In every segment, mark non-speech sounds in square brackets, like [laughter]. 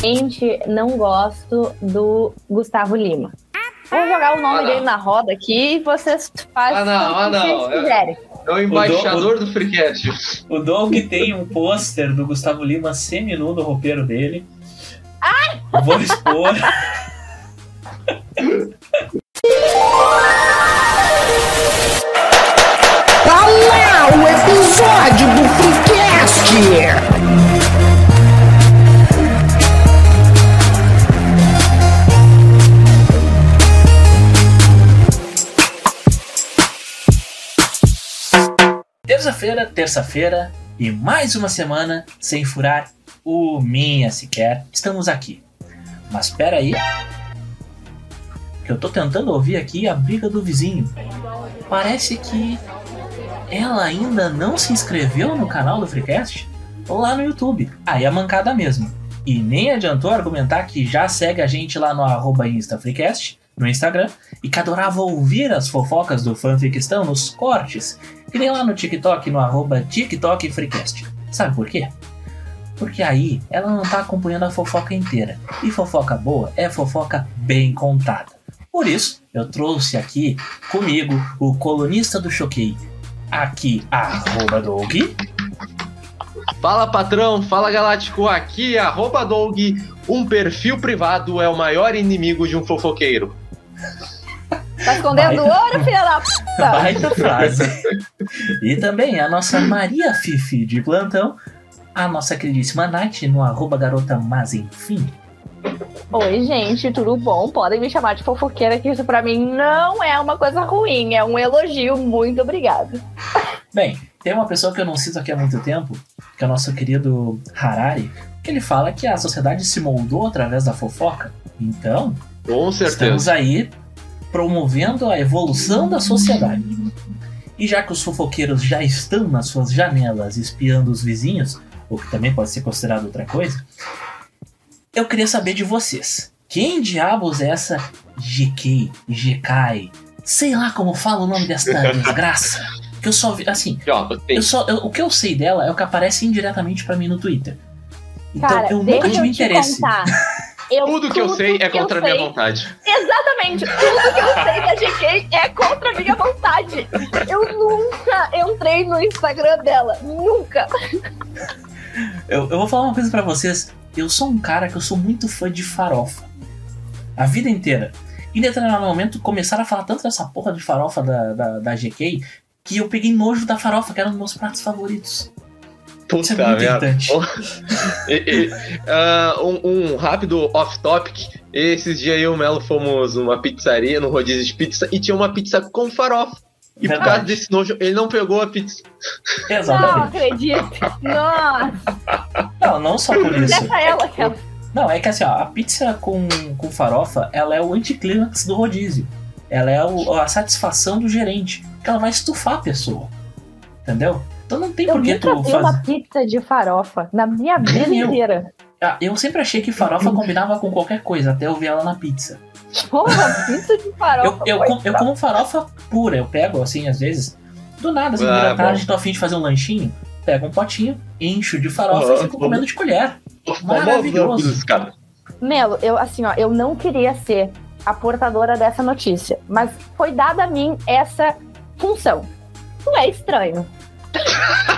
Gente, não gosto do Gustavo Lima. Vou jogar o nome Ah, dele na roda aqui e vocês fazem Ah, não, ah, o que não. vocês quiserem. É o embaixador do Freecast. O Doug tem um pôster do Gustavo Lima semi-nu no roupeiro dele. Ai! Vou expor. [laughs] Olá, o episódio do Freecast! Terça-feira, terça-feira e mais uma semana sem furar o minha sequer. Estamos aqui. Mas espera aí. Que eu tô tentando ouvir aqui a briga do vizinho. Parece que ela ainda não se inscreveu no canal do Freecast lá no YouTube. Aí é mancada mesmo. E nem adiantou argumentar que já segue a gente lá no arroba InstaFreecast, no Instagram, e que adorava ouvir as fofocas do fanficstão nos cortes, que nem lá no TikTok, no arroba TikTok Freecast. Sabe por quê? Porque aí ela não tá acompanhando a fofoca inteira. E fofoca boa é fofoca bem contada. Por isso, eu trouxe aqui comigo o colunista do Choquei. Aqui, arroba Doug. Fala patrão, fala galáctico, aqui arroba Doug. Um perfil privado é o maior inimigo de um fofoqueiro. Tá escondendo Baita. ouro, filha da puta? Baita frase. E também a nossa Maria Fifi de plantão, a nossa queridíssima Nath no arroba garota mas enfim. Oi, gente, tudo bom? Podem me chamar de fofoqueira, que isso pra mim não é uma coisa ruim, é um elogio. Muito obrigada. Bem, tem uma pessoa que eu não cito aqui há muito tempo, que é o nosso querido Harari, que ele fala que a sociedade se moldou através da fofoca. Então, Com estamos certeza. aí promovendo a evolução da sociedade. E já que os fofoqueiros já estão nas suas janelas espiando os vizinhos, o que também pode ser considerado outra coisa, eu queria saber de vocês. Quem diabos é essa GK, GK, sei lá como fala o nome desta [laughs] desgraça? Que eu só vi, assim, eu só, eu- o que eu sei dela é o que aparece indiretamente pra mim no Twitter. Então Cara, eu nunca tive eu interesse. contar. [laughs] Eu- Tudo que eu sei é contra a minha sei- vontade. Exatamente, tudo que eu sei da GK é contra a minha vontade. Eu nunca entrei no Instagram dela, nunca. Eu, eu vou falar uma coisa pra vocês. Eu sou um cara que eu sou muito fã de farofa. A vida inteira. Em determinado momento começaram a falar tanto dessa porra de farofa da, da, da GK que eu peguei nojo da farofa, que era um dos meus pratos favoritos. Isso é Puta muito irritante. E- e, ah, um, um rápido off-topic. Esses dias eu e o Melo fomos numa pizzaria, no rodízio de pizza, e tinha uma pizza com farofa. E por Verdade. causa desse nojo, ele não pegou a pizza. Não Exatamente. acredito. Nossa, Não, não só por isso. deixa ela, cara. Não, é que assim, ó, a pizza com, com farofa, ela é o anticlímax do rodízio. Ela é o- a satisfação do gerente. Porque ela vai estufar a pessoa. Entendeu? Então não tem Eu por que tu fazer. uma pizza de farofa na minha vida eu. inteira. Ah, eu sempre achei que farofa combinava com qualquer coisa, até eu ver ela na pizza. Porra, [laughs] pizza de Eu, farofa. eu, foi com- eu como farofa pura, eu pego assim, às vezes, do nada, assim, Ah, bom. tarde, tô afim de fazer um lanchinho, pego um potinho, encho de farofa Ah, e fico bom. comendo de colher. Famosão Maravilhoso. Melo, eu assim, ó, eu não queria ser a portadora dessa notícia, mas foi dada a mim essa função. Não é estranho.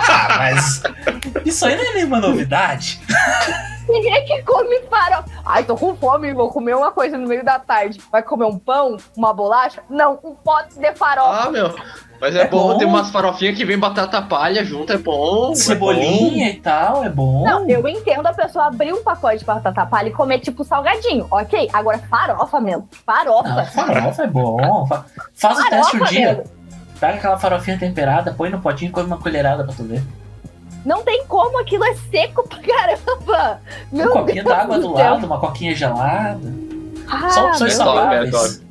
Ah, [laughs] mas isso aí não é nenhuma novidade. Quem é que come farofa? Ai, tô com fome, vou comer uma coisa no meio da tarde. Vai comer um pão? Uma bolacha? Não, um pote de farofa. Ah, meu. Mas é, É bom, bom. ter umas farofinhas que vem batata palha junto, é bom. Cebolinha e tal, é bom. Não, eu entendo a pessoa abrir um pacote de batata palha e comer tipo salgadinho, ok? Agora farofa mesmo. Farofa. Não, farofa é bom. Fa- Faz o teste um Farofa, dia. Melo. Pega aquela farofinha temperada, põe no potinho e come uma colherada pra tu ver. Não tem como, aquilo é seco pra caramba. Meu um copinho Deus d'água do do lado, uma coquinha gelada. Ah, Só opções meu Top, é saudáveis.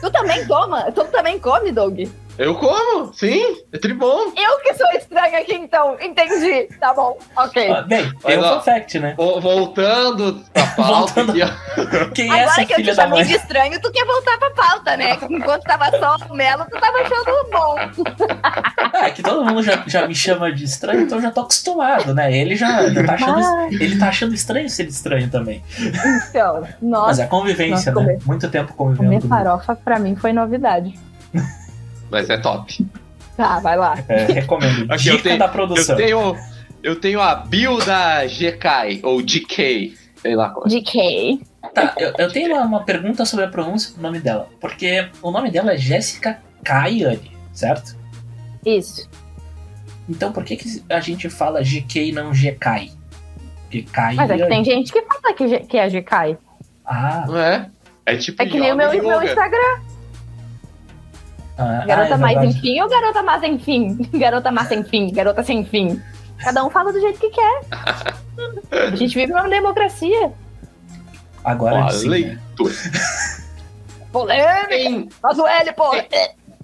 Tu também toma? Tu também come, Doug? Eu como, sim, é tribom. Eu que sou estranha aqui, então. Entendi. Tá bom. Ok. Ah, bem, Mas, tem um ó, fun fact, né? Vo- Voltando pra [laughs] pauta Voltando. aqui, ó. Quem é essa Agora que eu filha te da chamei de estranho, tu quer voltar pra pauta, né? Enquanto tava só o Melo, tu tava achando bom. [laughs] Ah, é que todo mundo já, já me chama de estranho, então eu já tô acostumado, né? Ele já, já tá achando. Ele tá achando estranho ser estranho também. Então, Mas nossa, é a convivência, Nossa, né? comer- Muito tempo convivendo. comer farofa pra mim foi novidade. Mas é top. Tá, vai lá. É, recomendo. [laughs] Aqui, eu Dica tenho- da Eu produção. tenho, eu tenho a Bill da GK, ou GK, sei lá qual é. DK. Tá, eu, eu tenho uma, uma pergunta sobre a pronúncia do nome dela. Porque o nome dela é Jéssica Kayane, certo? Isso. Então por que, que a gente fala GK e não GK? Kayane. Mas é que tem gente que fala que, que é GK. Ah, Não é? É tipo É que nem o meu, meu. Instagram. Ah, Garota ah, é mais enfim ou garota mais enfim? [laughs] Garota mais sem fim, garota sem fim. Cada um fala do jeito que quer. [laughs] A gente vive numa democracia. Agora Ó, sim. né? leitura. Polêmica. Quem, Faz o L, pô.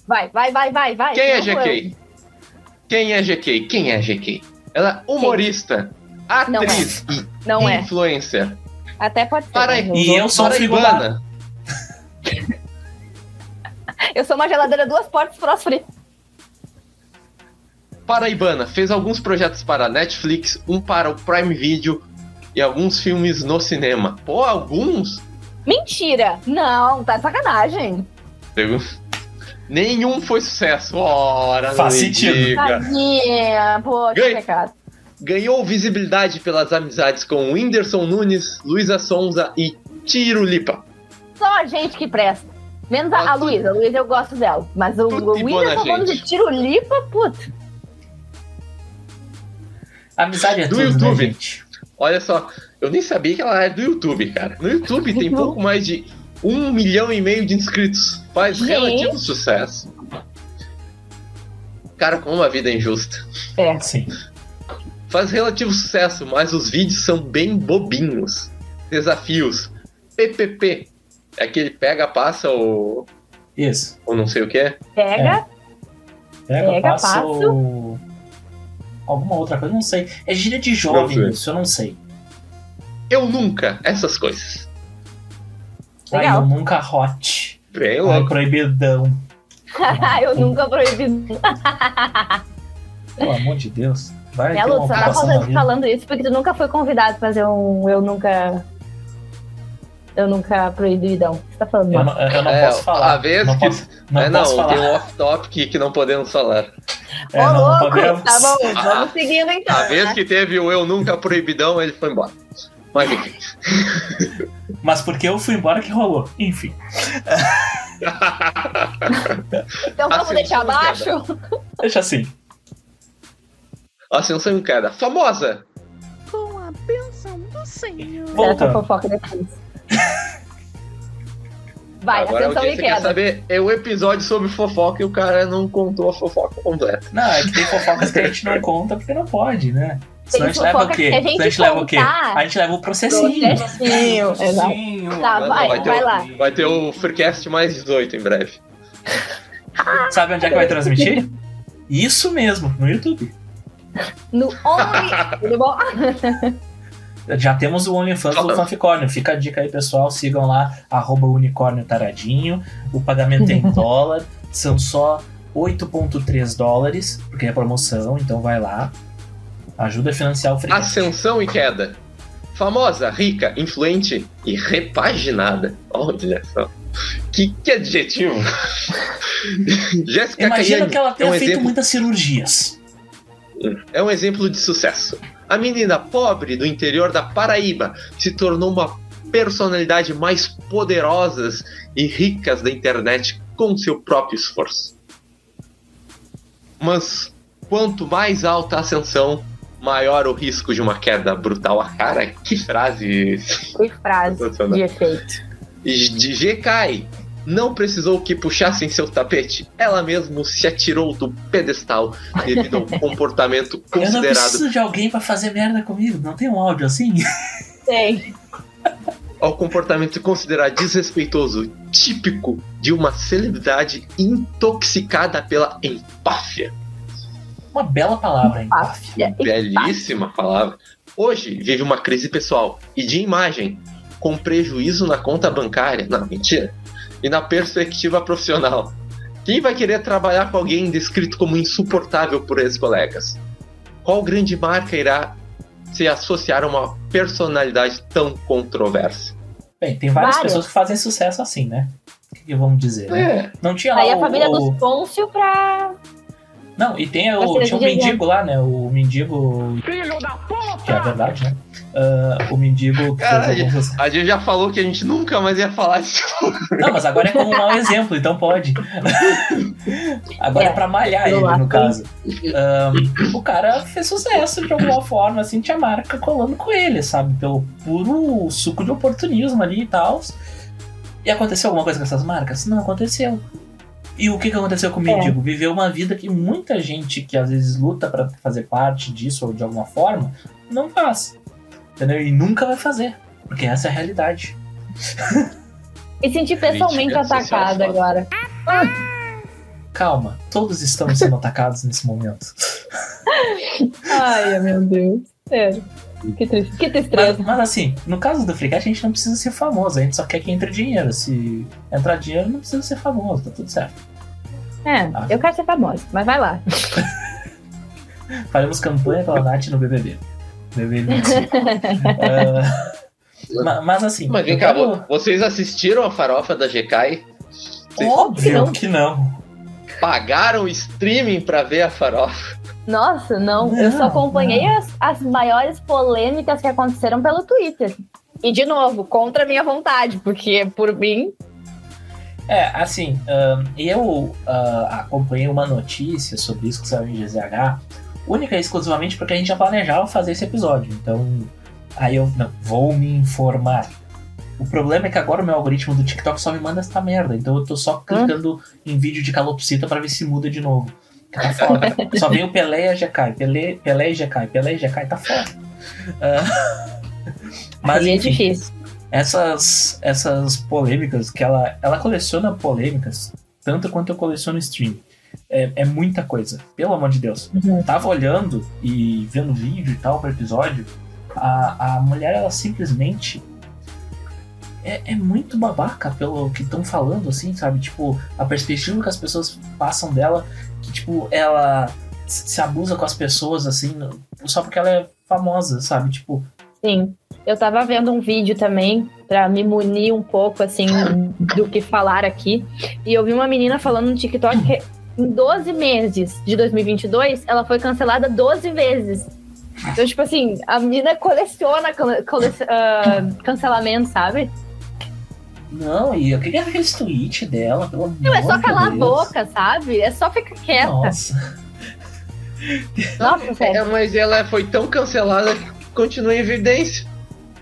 Vai, vai, vai, vai, vai. quem é Não, GK? Quem é GK? Quem é GK? Ela é humorista, atriz Não e é. influencer. Até pode ser. Para- E eu sou. Paraibana. Eu sou uma geladeira duas portas fósforo. Paraibana fez alguns projetos para a Netflix, um para o Prime Video e alguns filmes no cinema. Pô, alguns? Mentira! Não, tá de sacanagem. Eu- Nenhum foi sucesso. Ora, não Faz sentido. Tadinha, pô, que pecado. Ganhou visibilidade pelas amizades com Whindersson Nunes, Luísa Sonza e Tiro Lipa. Só a gente que presta. Menos a, a Luísa. A Luísa eu gosto dela. Mas o, o na Whindersson falando de tirulipa, puta. Amizade é Do tudo, YouTube. né, gente? Olha só, eu nem sabia que ela era do YouTube, cara. No YouTube tem [laughs] pouco mais de um milhão e meio de inscritos. Faz Gente. relativo sucesso. Cara, como uma vida é injusta. É. Sim. Faz relativo sucesso, mas os vídeos são bem bobinhos. Desafios. PPP. É aquele pega, passa ou, Isso. ou não sei o que é. Pega. Pega, Pega, passa passa. o- Alguma outra coisa, não sei. É gíria de jovem sei. isso, eu não sei. Eu nunca. Essas coisas. Ai, Legal. eu nunca hot. Bem Ai, louco. proibidão. [laughs] eu nunca proibi. Pelo amor de Deus. Vai tu só tá falando, falando isso porque tu nunca foi convidado pra fazer um Eu Nunca. Eu nunca proibidão. Você tá falando Eu não, eu não É, posso falar. a vez não que- posso, não é, não, falar. tem um off-topic que não podemos falar. É, Ô, não, louco! podemos. Tá bom, [laughs] vamos seguindo então. A vez né? que teve o Eu Nunca Proibidão, ele foi embora. Mas enfim. [laughs] Mas porque eu fui embora que rolou. Enfim. Então vamos Assim, deixar abaixo? Deixa assim. Ascensão em queda. Famosa. Com a bênção do Senhor. Essa Voltando. fofoca depois. Vai, Agora atenção e você quer queda. saber é o episódio sobre fofoca e o cara não contou a fofoca completa. Não, é que tem fofocas que a gente não conta porque não pode, né? Senão a gente leva o quê? a gente a gente leva o quê? A gente leva o processinho. Processinho, exato. Tá, vai, vai ter vai o- lá. Vai ter o Freecast mais 18 em breve. [laughs] Sabe onde é que vai transmitir? Isso mesmo, no YouTube. No Only. Tudo bom? [laughs] Já temos o OnlyFans do Fanficórnio. Fica a dica aí, pessoal. Sigam lá, arroba unicórnio taradinho. O pagamento é em [laughs] dólar. São só 8,3 dólares, porque é promoção, então vai lá. Ajuda a financiar o. Ascensão e queda. Famosa, rica, influente e repaginada. Olha só. Que, que adjetivo. [laughs] Jéssica Imagina Caiane que ela é tenha um feito exemplo muitas cirurgias. é um exemplo de sucesso. A menina pobre do interior da Paraíba se tornou uma personalidade mais poderosas e ricas da internet com seu próprio esforço. Mas quanto mais alta a ascensão, maior o risco de uma queda brutal. Ah, cara, que frase Que frase de efeito. de GK não precisou que puxassem seu tapete. Ela mesmo se atirou do pedestal devido a um [laughs] comportamento Eu não considerado preciso de alguém pra fazer merda comigo. Não tem um áudio assim? Tem. ao comportamento considerado desrespeitoso típico de uma celebridade intoxicada pela empáfia. Uma bela palavra, empáfia. Empáfia. Belíssima palavra. Hoje vive uma crise pessoal e de imagem, com prejuízo na conta bancária. Não, mentira. E na perspectiva profissional. Quem vai querer trabalhar com alguém descrito como insuportável por ex-colegas? Qual grande marca irá se associar a uma personalidade tão controversa? Bem, tem várias Várias. pessoas que fazem sucesso assim, né? O que, que vamos dizer? né? É, Não tinha lá Aí a o- família o- dos Pôncio pra. Não, e tem o, tinha o DJ. mendigo lá, né? O mendigo. Filho da puta! Que é a verdade, né? Ah, o mendigo fez alguns- a gente já falou que a gente nunca mais ia falar disso. Não, mas agora é como um mau exemplo, então pode. agora é, É, pra malhar ele, no caso. Ahn, o cara fez sucesso de alguma forma, assim, tinha marca colando com ele, sabe? Pelo puro suco de oportunismo ali e tal. E aconteceu alguma coisa com essas marcas? Não aconteceu. E o que, que aconteceu com o É. mendigo? Viveu uma vida que muita gente que às vezes luta pra fazer parte disso ou de alguma forma não faz. Entendeu? E nunca vai fazer. Porque essa é a realidade. Me senti pessoalmente Crítica atacada agora. Calma, todos estamos sendo atacados nesse momento. Ai, meu Deus. Sério. Que, triste. que Mas, tristeza. mas assim, no caso do Freecast, a gente não precisa ser famoso, a gente só quer que entre dinheiro. Se entrar dinheiro, não precisa ser famoso, tá tudo certo. É, eu quero ser famosa, mas vai lá. [laughs] Faremos campanha pela Nath no BBB. 25. [laughs] Ah, ma- mas assim, Mas vem cá, quero- vo- vocês assistiram a farofa da GK? Vocês óbvio não. que não. pagaram o streaming pra ver a farofa? Nossa, não. eu só Não, acompanhei as, as maiores polêmicas que aconteceram pelo Twitter. E, de novo, contra a minha vontade, porque, por mim, É, assim, eu ah, acompanhei uma notícia sobre isso que saiu em GZH, única e exclusivamente porque a gente já planejava fazer esse episódio. Então, aí eu não, vou me informar. O problema é que agora o meu algoritmo do TikTok só me manda essa merda. Então eu tô só clicando em vídeo de calopsita pra ver se muda de novo. Tá foda. [laughs] só vem o Pelé e a GK. Pelé, Pelé e GK. Pelé e GK. Tá foda. Ah, [laughs] mas é enfim difícil. essas, essas polêmicas, que ela, ela coleciona polêmicas, tanto quanto eu coleciono stream. É, é muita coisa, pelo amor de Deus. Uhum. Tava olhando e vendo vídeo e tal pro episódio, a, a mulher, ela simplesmente. É, é muito babaca pelo que estão falando, assim, sabe? Tipo, a perspectiva que as pessoas passam dela, que, tipo, ela se abusa com as pessoas, assim, só porque ela é famosa, sabe? Tipo, Sim. Eu tava vendo um vídeo também pra me munir um pouco, assim, do que falar aqui. E eu vi uma menina falando no TikTok que em 12 meses de 2022, ela foi cancelada 12 vezes. Então, tipo assim, a menina coleciona cole- ah, cancelamento, sabe? Não, e eu queria ver aqueles tweets dela, pelo amor Não, é só calar a Deus. boca, sabe? É só ficar quieta. Nossa. Nossa, sério. É, mas ela foi tão cancelada que continua em evidência.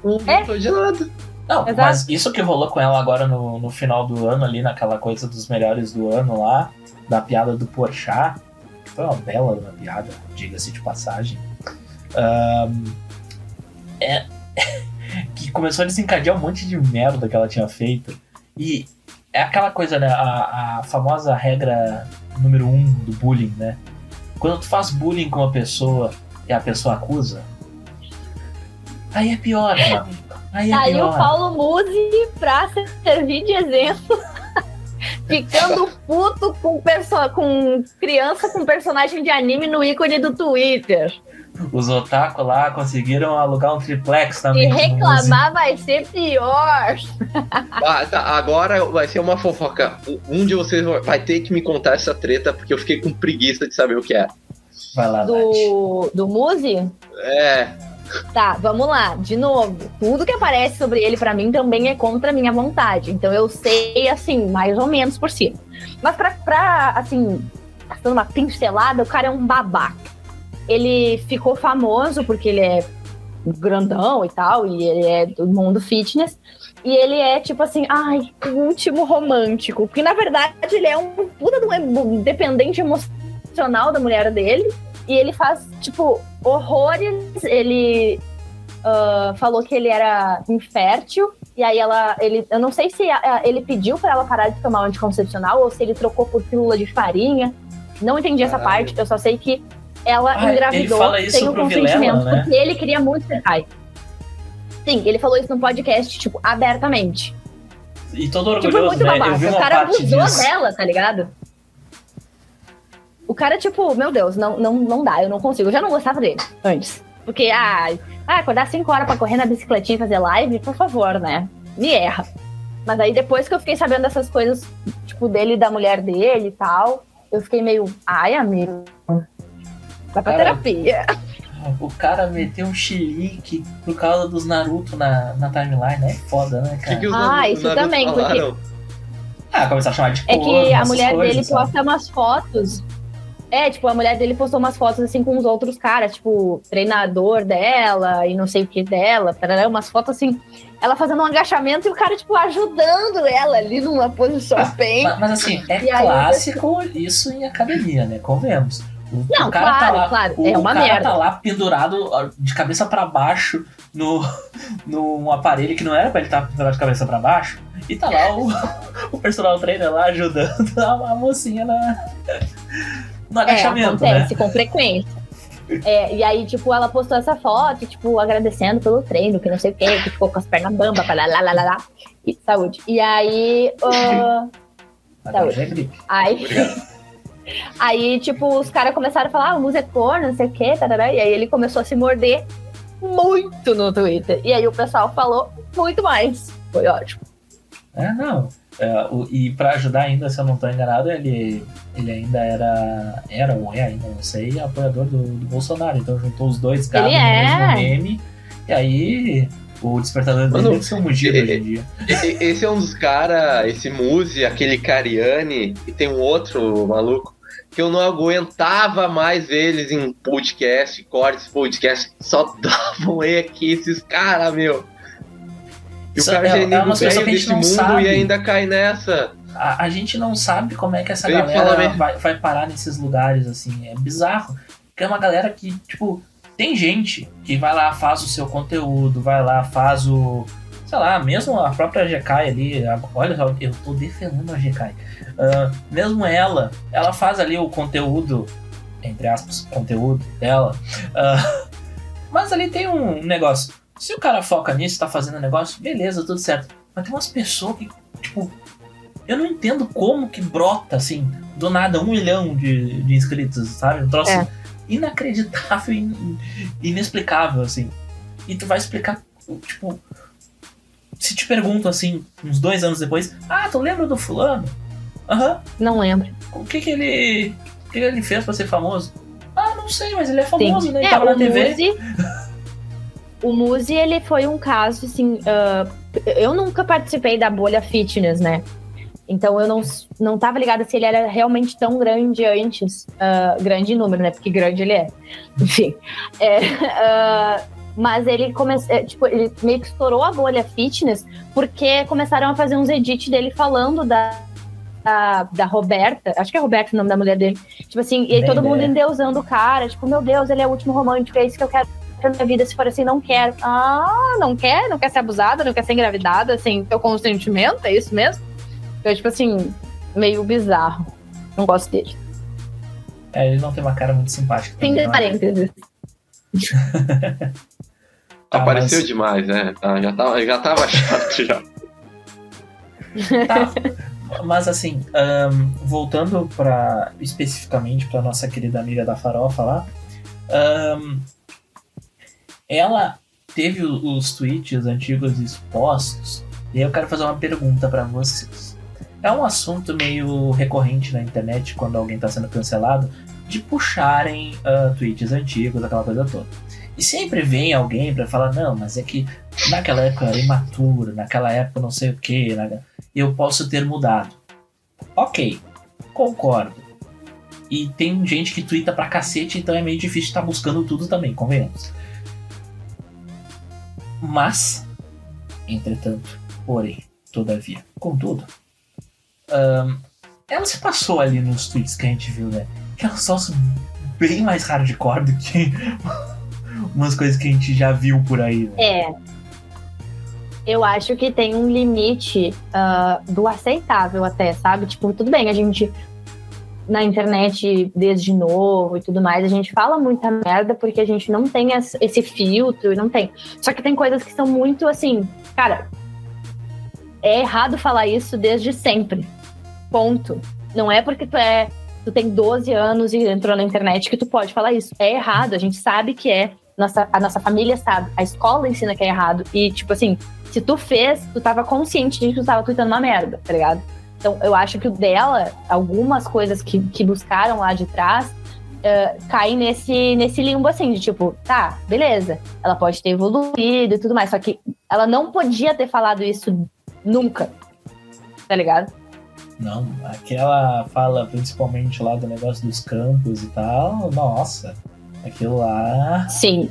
Não É. de nada. Não, Exato. mas isso que rolou com ela agora no, no final do ano, ali naquela coisa dos melhores do ano lá, da piada do Porchat, que foi uma bela uma piada, diga-se de passagem. Ahn, é, [laughs] que começou a desencadear um monte de merda que ela tinha feito. E é aquela coisa, né? A, a famosa regra número um do bullying, né? Quando tu faz bullying com uma pessoa e a pessoa acusa, aí é pior, meu [laughs] amigo. Aí é Aí pior. o Paulo Musi, pra servir de exemplo, ficando puto com, com criança com personagem de anime no ícone do Twitter. Os otaku lá conseguiram alugar um triplex E também. reclamar vai ser pior. [laughs] Ah, tá, agora vai ser uma fofoca. Um de vocês vai ter que me contar essa treta, porque eu fiquei com preguiça de saber o que é. Vai lá, Nath. Do, do Musi? É, Tá, vamos lá. De novo, tudo que aparece sobre ele pra mim também é contra a minha vontade. Então eu sei, assim, mais ou menos por cima. Mas pra, pra assim, dando uma pincelada, o cara é um babaca. Ele ficou famoso porque ele é grandão e tal, e ele é do mundo fitness. E ele é tipo assim, ai, o último romântico. Porque na verdade ele é um puta de um dependente emocional da mulher dele. E ele faz, tipo, horrores. Ele ah, falou que ele era infértil. E aí ela, ele, eu não sei se ah, ele pediu pra ela parar de tomar o anticoncepcional ou se ele trocou por pílula de farinha. Não entendi essa parte, eu só sei que ela Ah, engravidou sem o consentimento, Vilela, né? porque ele queria muito ser pai. Sim, ele falou isso no podcast, tipo, abertamente. E todo Tipo, é orgulhoso, muito né? Eu babaca. vi O uma cara parte abusou disso. dela, tá ligado? O cara, tipo, meu Deus, não, não, não dá, eu não consigo. Eu já não gostava dele antes. Porque, ah, ah acordar 5 horas pra correr na bicicletinha e fazer live, por favor, né? Me erra. Mas aí depois que eu fiquei sabendo dessas coisas, tipo, dele e da mulher dele e tal, eu fiquei meio, ai, amigo. Vai pra Cara, terapia. O cara meteu um chilique por causa dos Naruto na, na timeline, é foda, né, que, cara? que os Ah, Naruto- isso Naruto também, porque- falaram? Ah, começar a chamar de É que a mulher coisas, dele sabe? posta umas fotos. É, tipo, a mulher dele postou umas fotos assim com os outros caras, tipo, treinador dela e não sei o que dela, tarará, umas fotos assim, ela fazendo um agachamento e o cara, tipo, ajudando ela ali numa posição Ah, bem. Mas, mas assim, é E aí, clássico isso em academia, né? Convenhamos. O, Não, o cara tá claro, lá, claro, o, é uma o cara merda. tá lá pendurado de cabeça pra baixo no, [laughs] num aparelho que não era pra ele estar pendurado de cabeça pra baixo. E tá lá o, [laughs] o personal trainer lá ajudando a, a mocinha na, no É, agachamento, né? acontece com frequência. É, e aí, tipo, ela postou essa foto, tipo, agradecendo pelo treino, que não sei o quê, que ficou com as pernas bamba, para lá, lá, lá, lá, e saúde. E aí, ah, Agora já é gripe. aí. [laughs] Aí, tipo, os caras começaram a falar, ah, o Musa é corno, não sei o quê, tarará, e aí ele começou a se morder muito no Twitter. E aí o pessoal falou muito mais. Foi ótimo. É, não. É, o- e pra ajudar ainda, se eu não tô enganado, ele, ele ainda era. Era ou é ainda, não sei, apoiador do, do Bolsonaro. Então juntou os dois gados Ele no é. mesmo meme. E aí o despertador dele Mano, deve ser um mugido hoje em dia. Esse é um dos caras, esse Muzi, aquele Cariani, e tem um outro maluco, que eu não aguentava mais eles em podcast, cortes, podcast, só [laughs] davam E aqui esses caras, meu. E Isso o cara é- já é é nego velho desse mundo sabe. e ainda cai nessa. A, a gente não sabe como é que essa falar galera vai, vai parar nesses lugares, assim. É bizarro. Porque é uma galera que, tipo, tem gente que vai lá, faz o seu conteúdo, vai lá, faz o. Sei lá, mesmo a própria GK ali. a- Olha só, eu tô defendendo a GK. Ah, mesmo ela, ela faz ali o conteúdo, entre aspas, conteúdo dela. Ah, mas ali tem um negócio. Se o cara foca nisso, tá fazendo o negócio, beleza, tudo certo. Mas tem umas pessoas que, tipo, eu não entendo como que brota, assim, do nada, um milhão de, de inscritos, sabe? Um troço É. inacreditável e in- inexplicável, assim. E tu vai explicar, tipo, se te perguntam, assim, uns dois anos depois, ah, tu lembra do fulano? Aham, Não lembro. o que que ele, o que ele fez pra ser famoso? Ah, não sei, mas ele é famoso, né? Ele É, tava na TV. Muzi. O Muzi, ele foi um caso, assim. ah, eu nunca participei da bolha fitness, né? Então eu não, não tava ligada se ele era realmente tão grande antes. ah, grande em número, né? Porque grande ele é. [laughs] Enfim. É, ah, mas ele começou. tipo, ele meio que estourou a bolha fitness porque começaram a fazer uns edits dele falando da. Da, da Roberta, acho que é Roberta o nome da mulher dele. Tipo assim, e aí todo mundo endeusando o cara. Tipo, meu Deus, ele é o último romântico, é isso que eu quero pra minha vida. Se for assim, não quero. Ah, não quer? Não quer ser abusada? Não quer ser engravidada sem teu consentimento? É isso mesmo? Então, tipo assim, meio bizarro. Não gosto dele. É, ele não tem uma cara muito simpática. Fim de né? parênteses. [laughs] Ah, Apareceu mas- demais, né? Ah, já, tava, já tava [laughs] chato já. Tá. Mas assim, ahn, voltando para especificamente para nossa querida amiga da farofa lá, ahn, ela teve os tweets antigos expostos e eu quero fazer uma pergunta para vocês. É um assunto meio recorrente na internet quando alguém está sendo cancelado de puxarem ah, tweets antigos, aquela coisa toda. E sempre vem alguém para falar, não, mas é que naquela época eu era imaturo, naquela época não sei o que, eu posso ter mudado. Ok, concordo. E tem gente que twitta pra cacete, então é meio difícil estar buscando tudo também, convenhamos. Mas, entretanto, porém, todavia, contudo, ahn, ela se passou ali nos tweets que a gente viu, né? Que é um bem mais hardcore do que [laughs] umas coisas que a gente já viu por aí. Né? É. Eu acho que tem um limite uh, do aceitável até, sabe? Tipo, tudo bem, a gente na internet desde novo e tudo mais, a gente fala muita merda porque a gente não tem esse filtro, não tem. Só que tem coisas que são muito assim, cara, é errado falar isso desde sempre. Ponto. Não é porque tu é tu tem 12 anos e entrou na internet que tu pode falar isso. É errado, a gente sabe que é. Nossa, a nossa família sabe, a escola ensina que é errado. E, tipo assim, se tu fez, tu tava consciente de que tu tava tweetando uma merda, tá ligado? Então, eu acho que o dela, algumas coisas que, que buscaram lá de trás, uh, caem nesse, nesse limbo assim, de tipo, tá, beleza, ela pode ter evoluído e tudo mais, só que ela não podia ter falado isso nunca, tá ligado? Não, aquela fala principalmente lá do negócio dos campos e tal, nossa, aquilo lá. Sim.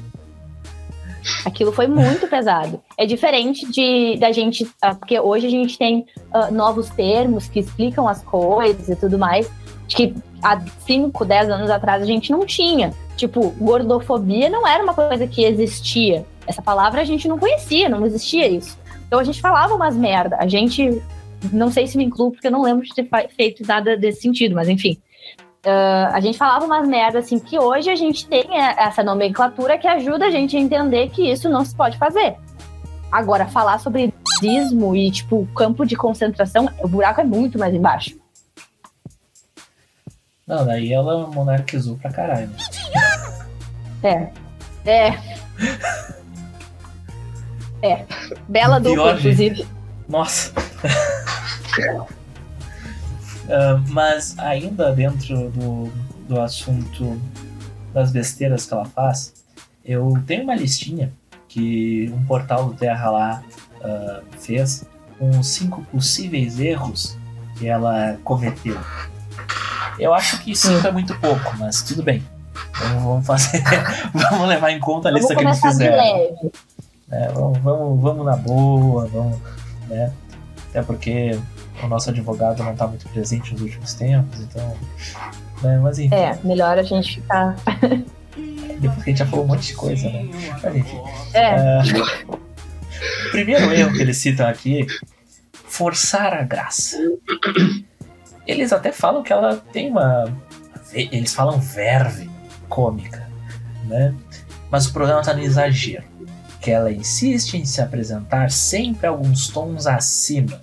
Aquilo foi muito pesado. É diferente de da gente, uh, porque hoje a gente tem uh, novos termos que explicam as coisas e tudo mais, que há 5, 10 anos atrás a gente não tinha. Tipo, gordofobia não era uma coisa que existia. Essa palavra a gente não conhecia, não existia isso. Então a gente falava umas merda. A gente não sei se me incluo, porque eu não lembro de ter feito nada desse sentido, mas enfim. Uh, a gente falava umas merdas assim que hoje a gente tem essa nomenclatura que ajuda a gente a entender que isso não se pode fazer. Agora, falar sobre ismo e, tipo, campo de concentração, o buraco é muito mais embaixo. Não, daí ela monarquizou pra caralho. É. É. É. Bela dupla, inclusive. Nossa. [laughs] uh, mas ainda dentro do, do assunto das besteiras que ela faz, eu tenho uma listinha que um portal do Terra lá uh, fez com cinco possíveis erros que ela cometeu. Eu acho que cinco é muito pouco, mas tudo bem. Vamos, vamos fazer. [laughs] vamos levar em conta a lista que eles fizeram. É, vamos, vamos, vamos na boa, vamos. Né? Até porque o nosso advogado não está muito presente nos últimos tempos, então. Né, mas enfim. É, melhor a gente ficar. [laughs] Depois que a gente já falou um monte de coisa, né? Mas enfim. É. Uh, o primeiro erro que eles citam aqui forçar a graça. Eles até falam que ela tem uma. Eles falam verve cômica, né? Mas o problema está no exagero. Que ela insiste em se apresentar sempre alguns tons acima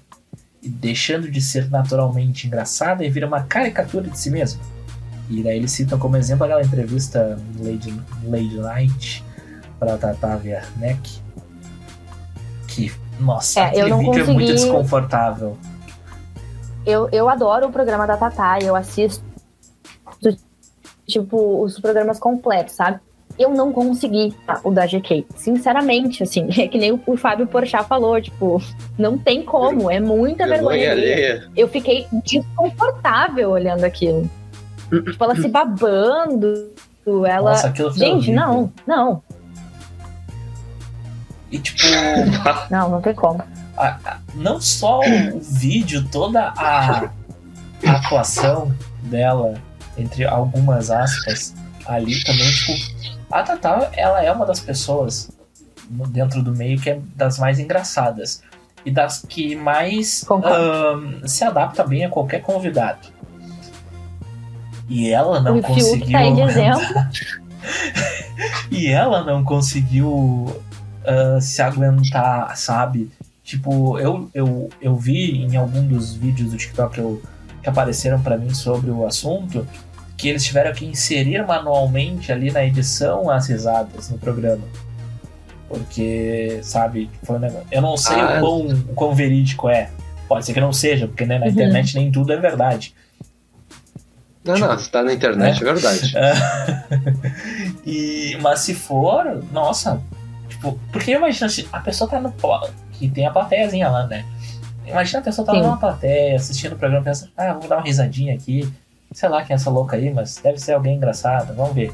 deixando de ser naturalmente engraçada e vira uma caricatura de si mesma. E daí eles citam como exemplo aquela entrevista Lady, Lady Night para Tata Werneck. Que, nossa, é, aquele vídeo consegui... é muito desconfortável. Eu, eu adoro o programa da Tata, eu assisto tipo os programas completos, sabe? Eu não consegui o da GK. Sinceramente, assim, [laughs] é que nem o, o Fábio Porchat falou, tipo, não tem como, é muita vergonha. vergonha eu fiquei desconfortável olhando aquilo. tipo, ela se babando, ela... Nossa, Gente, não, não. E tipo... [laughs] não, não tem como. A, a, não só o vídeo, toda a, a atuação dela, entre algumas aspas, ali também, tipo, a Tatá, ela é uma das pessoas dentro do meio que é das mais engraçadas e das que mais um, se adapta bem a qualquer convidado. E ela não o conseguiu. Tá aguentar... [laughs] e ela não conseguiu uh, se aguentar, sabe? Tipo, eu, eu, eu vi em algum dos vídeos do TikTok eu, que apareceram para mim sobre o assunto que eles tiveram que inserir manualmente ali na edição as risadas no programa. Porque, sabe, foi um negócio. Eu não sei ah, o, quão, o quão verídico é. Pode ser que não seja, porque né, na uhum. internet nem tudo é verdade. Não, tipo, não, se tá na internet é, é verdade. [laughs] e, mas se for, nossa, tipo, porque imagina se a pessoa tá no. que tem a plateiazinha lá, né? Imagina a pessoa tá Sim. numa plateia assistindo o programa e pensa, ah, vou dar uma risadinha aqui sei lá quem é essa louca aí, mas deve ser alguém engraçado, vamos ver.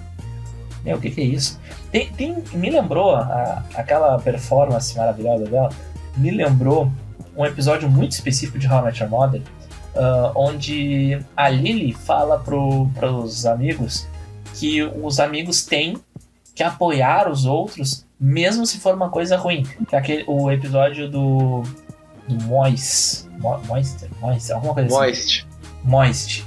Meu, o que, que é isso? Tem, tem, me lembrou a, aquela performance maravilhosa dela, me lembrou um episódio muito específico de How I Met Your Mother, uh, onde a Lily fala pro, pros amigos que os amigos têm que apoiar os outros, mesmo se for uma coisa ruim. Que é aquele, o episódio do. do Moist. Mo, Moist? Moist? Alguma coisa assim. Moist. Moist.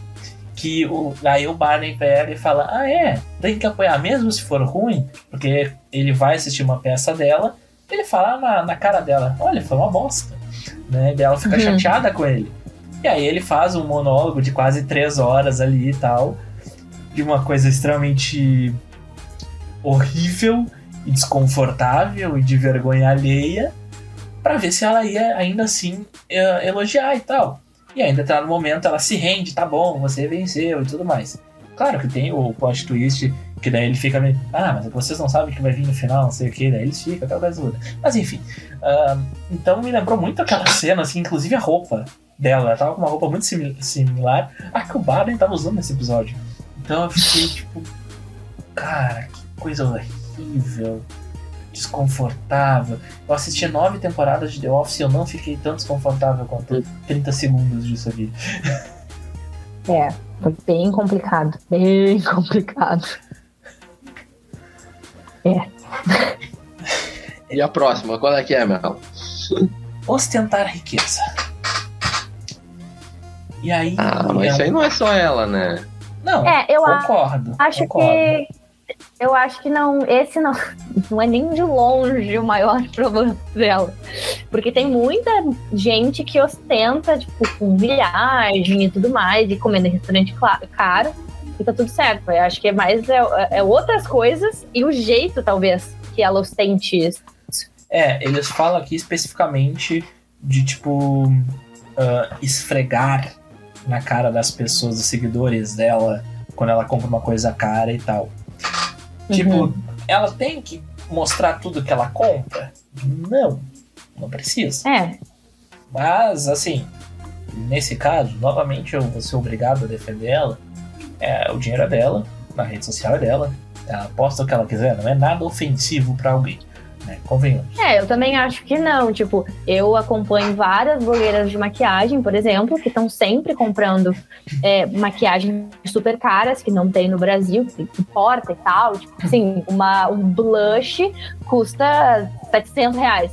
Que o, aí o Barney pega e fala: Ah, é, tem que apoiar mesmo se for ruim, porque ele vai assistir uma peça dela, ele fala na, na cara dela: Olha, foi uma bosta. Né? E ela fica Uhum. chateada com ele. E aí ele faz um monólogo de quase três horas ali e tal, de uma coisa extremamente horrível e desconfortável e de vergonha alheia, pra ver se ela ia ainda assim eh, elogiar e tal. E ainda tá no momento, ela se rende, tá bom, você venceu e tudo mais. Claro que tem o plot twist, que daí ele fica meio, ah, mas vocês não sabem o que vai vir no final, não sei o que, daí eles ficam, aquela coisa toda. Mas enfim, ah, então me lembrou muito aquela cena, assim, inclusive a roupa dela, ela tava com uma roupa muito simi- similar à que o Barney tava usando nesse episódio. Então eu fiquei tipo, cara, que coisa horrível, desconfortável. Eu assisti nove temporadas de The Office e eu não fiquei tão desconfortável quanto 30 segundos disso aqui. É, foi bem complicado. Bem [laughs] complicado. E a próxima, qual é que é, Mel? Ostentar riqueza. E aí. Ah, mas isso aí não é só ela, né? Não, É, eu concordo. acho concordo. que. Eu acho que não. Esse não, [laughs] não é nem de longe o maior [laughs] problema dela. Porque tem muita gente que ostenta, tipo, com viagem e tudo mais, e comendo em restaurante caro, e tá tudo certo. Eu acho que é mais é, é outras coisas e o jeito, talvez, que ela ostente isso. É, eles falam aqui especificamente de tipo ah, esfregar na cara das pessoas, dos seguidores dela, quando ela compra uma coisa cara e tal. Tipo, Uhum. ela tem que mostrar tudo que ela compra? Não, não precisa. É, Mas, assim, nesse caso, novamente eu vou ser obrigado a defender ela. É, o dinheiro é dela, a rede social é dela. Ela posta o que ela quiser, não é nada ofensivo pra alguém. Né? Convenhamos. É, eu também acho que não. Tipo, eu acompanho várias blogueiras de maquiagem, por exemplo, que estão sempre comprando é, maquiagem super caras, que não tem no Brasil, que importa e tal. Tipo, assim, uma, um blush custa 700 reais.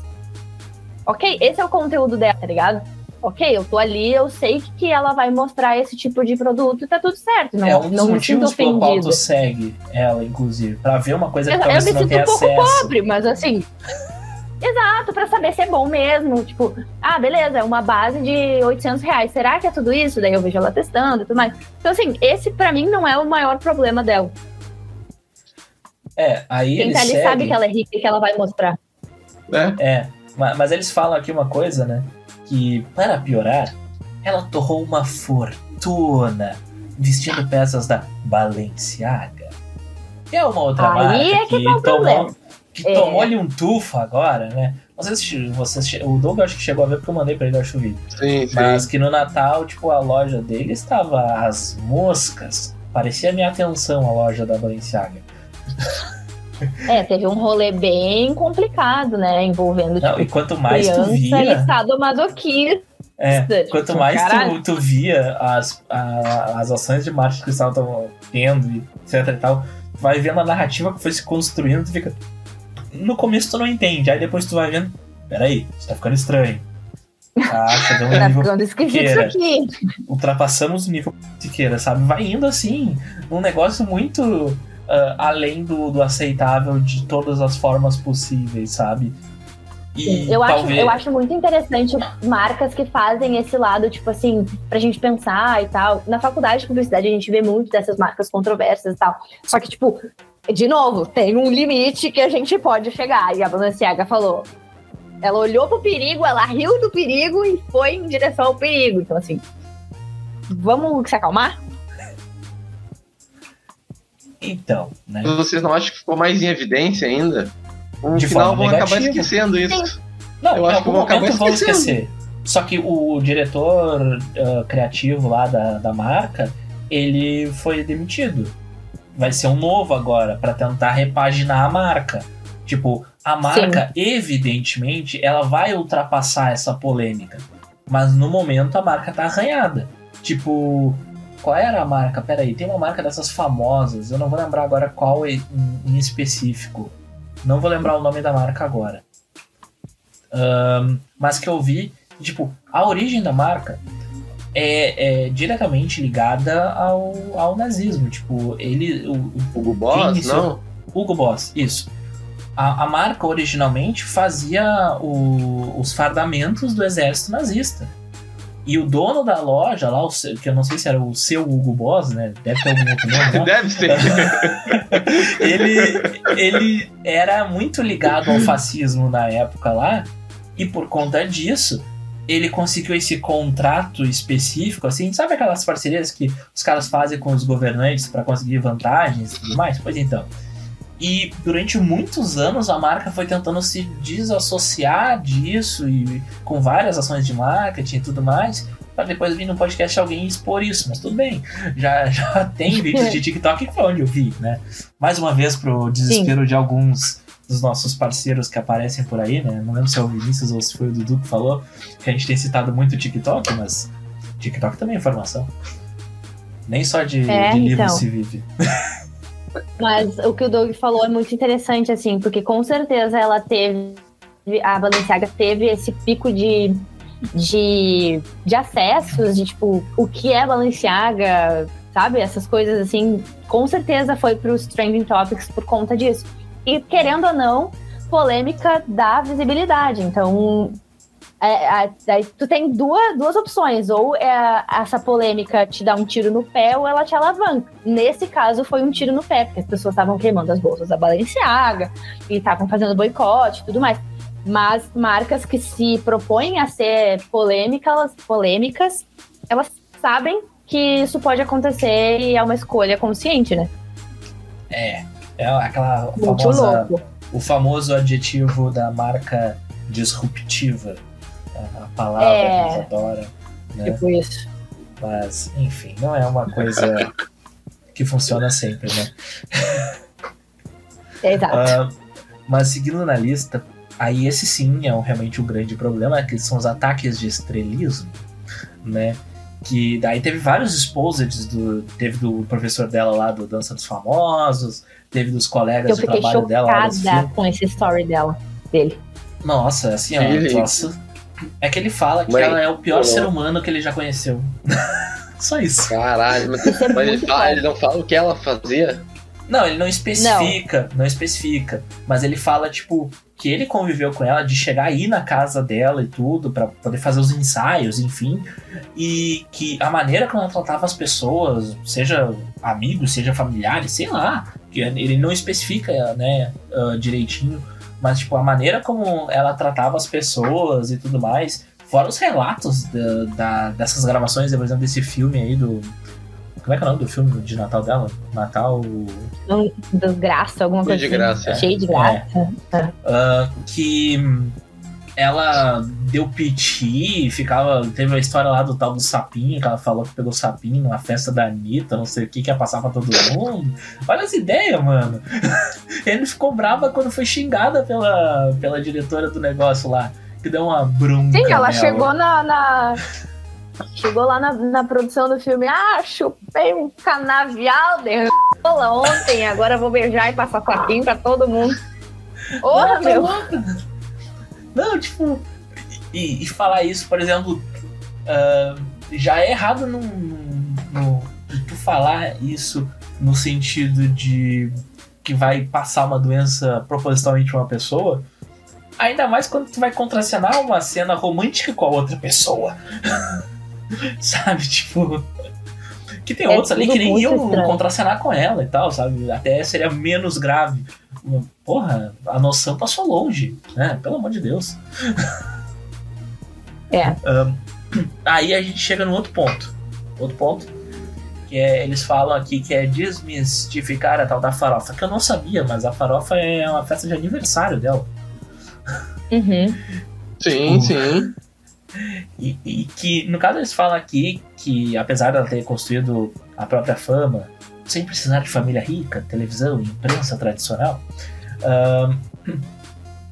Ok, esse é o conteúdo dela, tá ligado? Ok, eu tô ali, eu sei que, que ela vai mostrar esse tipo de produto e tá tudo certo. Não, é um dos não me sinto motivos pelo qual tu segue ela, inclusive, pra ver uma coisa que Eu, eu talvez me tu não sinto tenha um pouco acesso. pobre, mas assim. [laughs] Exato, pra saber se é bom mesmo. Tipo, ah, beleza, é uma base de 800 reais. Será que é tudo isso? Daí eu vejo ela testando e tudo mais. Então, assim, esse pra mim não é o maior problema dela. É, aí Quem eles tá ali seguem... sabe que ela é rica e que ela vai mostrar. Né? É, ma- mas eles falam aqui uma coisa, né? Que, para piorar, ela torrou uma fortuna vestindo peças da Balenciaga. Que é uma outra Aí marca é que que, tá tomou, que É. tomou-lhe um tufo agora, né? Não sei se vocês, o Doug acho que chegou a ver porque eu mandei pra ele, acho o vídeo. Sim, sim. Mas que no Natal, tipo, a loja dele estava às moscas. Parecia minha atenção a loja da Balenciaga. É, teve um rolê bem complicado, né? Envolvendo, Não, tipo, e quanto mais tu via... e sadomasoquista. É, Tipo, quanto mais caralho. tu, tu via as, a- as ações de marketing que eles estavam tendo, e etc e tal, tu vai vendo a narrativa que foi se construindo, tu fica. No começo tu não entende, aí depois tu vai vendo. Peraí, isso tá ficando estranho. Tá [laughs] chegando no Tá nível. ficando esquisito isso aqui. Ultrapassamos o nível Siqueira, sabe? Vai indo assim, um negócio muito ah, além do, do aceitável de todas as formas possíveis, sabe? E Eu acho, talvez. eu acho muito interessante marcas que fazem esse lado, tipo assim, pra gente pensar e tal. Na faculdade de publicidade a gente vê muito dessas marcas controversas e tal. Só que, tipo, de novo, tem um limite que a gente pode chegar. E a Balenciaga falou. Ela olhou pro perigo, ela riu do perigo e foi em direção ao perigo. Então, assim, vamos se acalmar? Então, né? Vocês não acham que ficou mais em evidência ainda? No De final vão acabar esquecendo isso. Não, Eu acho que vão acabar vão esquecendo. esquecer. Só que o diretor ah, criativo lá da, da marca, ele foi demitido. Vai ser um novo agora, pra tentar repaginar a marca. Tipo, a marca, evidentemente, ela vai ultrapassar essa polêmica. Mas no momento a marca tá arranhada. Tipo, qual era a marca? Pera aí, tem uma marca dessas famosas, eu não vou lembrar agora qual em, em específico. Não vou lembrar o nome da marca agora. Ahn, mas que eu vi, tipo, a origem da marca é, é diretamente ligada ao, ao nazismo. Tipo, ele. O, Hugo Boss, iniciou- não? Hugo Boss, isso. A, a marca originalmente fazia o- os fardamentos do exército nazista. E o dono da loja lá, que eu não sei se era o seu Hugo Boss, né? Deve ter algum outro nome? [laughs] Deve ser. [laughs] ele, ele era muito ligado ao fascismo na época lá, e por conta disso, ele conseguiu esse contrato específico, assim, sabe aquelas parcerias que os caras fazem com os governantes para conseguir vantagens e tudo mais? Pois então. E durante muitos anos a marca foi tentando se desassociar disso e com várias ações de marketing e tudo mais, para depois vir no podcast alguém expor isso, mas tudo bem. Já, já [laughs] tem vídeos de TikTok que foi onde eu vi, né? Mais uma vez pro desespero de alguns dos nossos parceiros que aparecem por aí, né? Não lembro se é o Vinícius ou se foi o Dudu que falou, que a gente tem citado muito o TikTok, mas TikTok também é informação. Nem só de, É, de livros então. se vive. [laughs] Mas o que o Doug falou é muito interessante, assim, porque com certeza ela teve. A Balenciaga teve esse pico de, de, de acessos, de tipo, o que é Balenciaga, sabe? Essas coisas assim. Com certeza foi para os trending topics por conta disso. E querendo ou não, polêmica dá visibilidade. Então, é, a- aí tu tem duas, duas opções. Ou é, essa polêmica te dá um tiro no pé, ou ela te alavanca. Nesse caso, foi um tiro no pé, porque as pessoas estavam queimando as bolsas da Balenciaga e estavam fazendo boicote e tudo mais. Mas marcas que se propõem a ser polêmica, elas, polêmicas, elas sabem que isso pode acontecer e é uma escolha consciente, né? É, é aquela Muito famosa, louco. o famoso adjetivo da marca disruptiva. A palavra É. que a gente adora. Né? Tipo isso. Mas, enfim, não é uma coisa que funciona sempre, né? É exato. Ah, mas seguindo na lista, aí esse sim é um- realmente um grande problema, que são os ataques de estrelismo, né? Que daí teve vários exposeds do. Teve do professor dela lá do Dança dos Famosos, teve dos colegas Eu de fiquei trabalho dela lá desse chocada com esse story dela, dele. Nossa, assim, ó, nossa. É que ele fala que ela é o pior ser humano que ele já conheceu. [laughs] Só isso. Caralho, mas, é mas ele, fala, ele não fala o que ela fazia? Não, ele não especifica, não. especifica, mas ele fala tipo que ele conviveu com ela de chegar aí na casa dela e tudo pra poder fazer os ensaios, enfim, e que a maneira como ela tratava as pessoas, seja amigos, seja familiares, sei lá, que ele não especifica, né, ah, direitinho, mas tipo a maneira como ela tratava as pessoas e tudo mais, fora os relatos da, da- dessas gravações, por exemplo, desse filme aí do como é que é o nome do filme de Natal dela? Natal desgraça, alguma Cheio coisa de assim. graça. Cheio de graça. Ah, que hum, ela deu piti, ficava. Teve a história lá do tal do sapinho, que ela falou que pegou sapinho numa festa da Anitta, não sei o que, que ia passar pra todo mundo. Olha as ideias, mano. [laughs] Ele ficou brava quando foi xingada pela, pela diretora do negócio lá, que deu uma bronca. Sim, ela nela. chegou na, na- Chegou lá na, na produção do filme. Ah, chupei um canavial de rola ontem. Agora vou beijar e passar sapinho pra todo mundo. Porra, tá meu. Não, tipo. E, e falar isso, por exemplo, ah, já é errado no, tu falar isso no sentido de que vai passar uma doença propositalmente pra uma pessoa. Ainda mais quando tu vai contracenar uma cena romântica com a outra pessoa. [laughs] sabe, tipo. Que tem É outros ali que nem iam estranho. contracenar com ela e tal, sabe? Até seria menos grave. Porra, a noção passou longe, né? Pelo amor de Deus. É. Aí a gente chega no outro ponto. Outro ponto. Que é, eles falam aqui que é desmistificar a tal da farofa. Que eu não sabia, mas a farofa é uma festa de aniversário dela. Uhum. Sim, Uh. sim. E, e que, no caso, eles falam aqui que, apesar dela ter construído a própria fama, sem precisar de família rica, televisão e imprensa tradicional, [clears throat]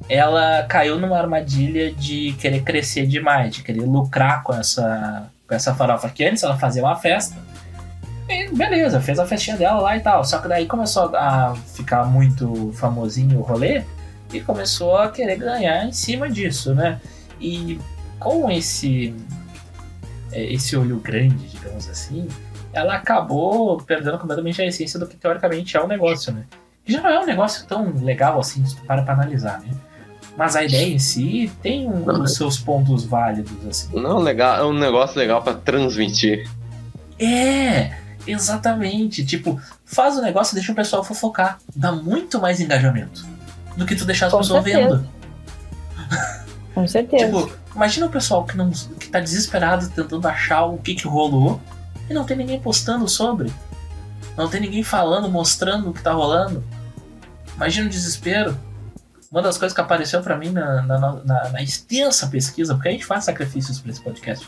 ela caiu numa armadilha de querer crescer demais, de querer lucrar com essa, com essa farofa. Que antes ela fazia uma festa E beleza, fez a festinha dela lá e tal. Só que daí começou a ficar muito famosinho o rolê e começou a querer ganhar em cima disso, né? E com esse esse olho grande, digamos assim, ela acabou perdendo completamente a essência do que teoricamente é o negócio, né? Que já não é um negócio tão legal assim, se tu para pra analisar, né? Mas a ideia em si tem um, Não, os seus pontos válidos, assim. Não, legal, é um negócio legal pra transmitir. É, exatamente. Tipo, faz o negócio e deixa o pessoal fofocar. Dá muito mais engajamento do que tu deixar as Com pessoas certeza. vendo. [laughs] Com certeza. Tipo, imagina o pessoal que, não, que tá desesperado tentando achar o que, que rolou e não tem ninguém postando sobre. Não tem ninguém falando, mostrando o que tá rolando. Imagina o desespero. Uma das coisas que apareceu pra mim na, na, na- na extensa pesquisa, porque a gente faz sacrifícios pra esse podcast,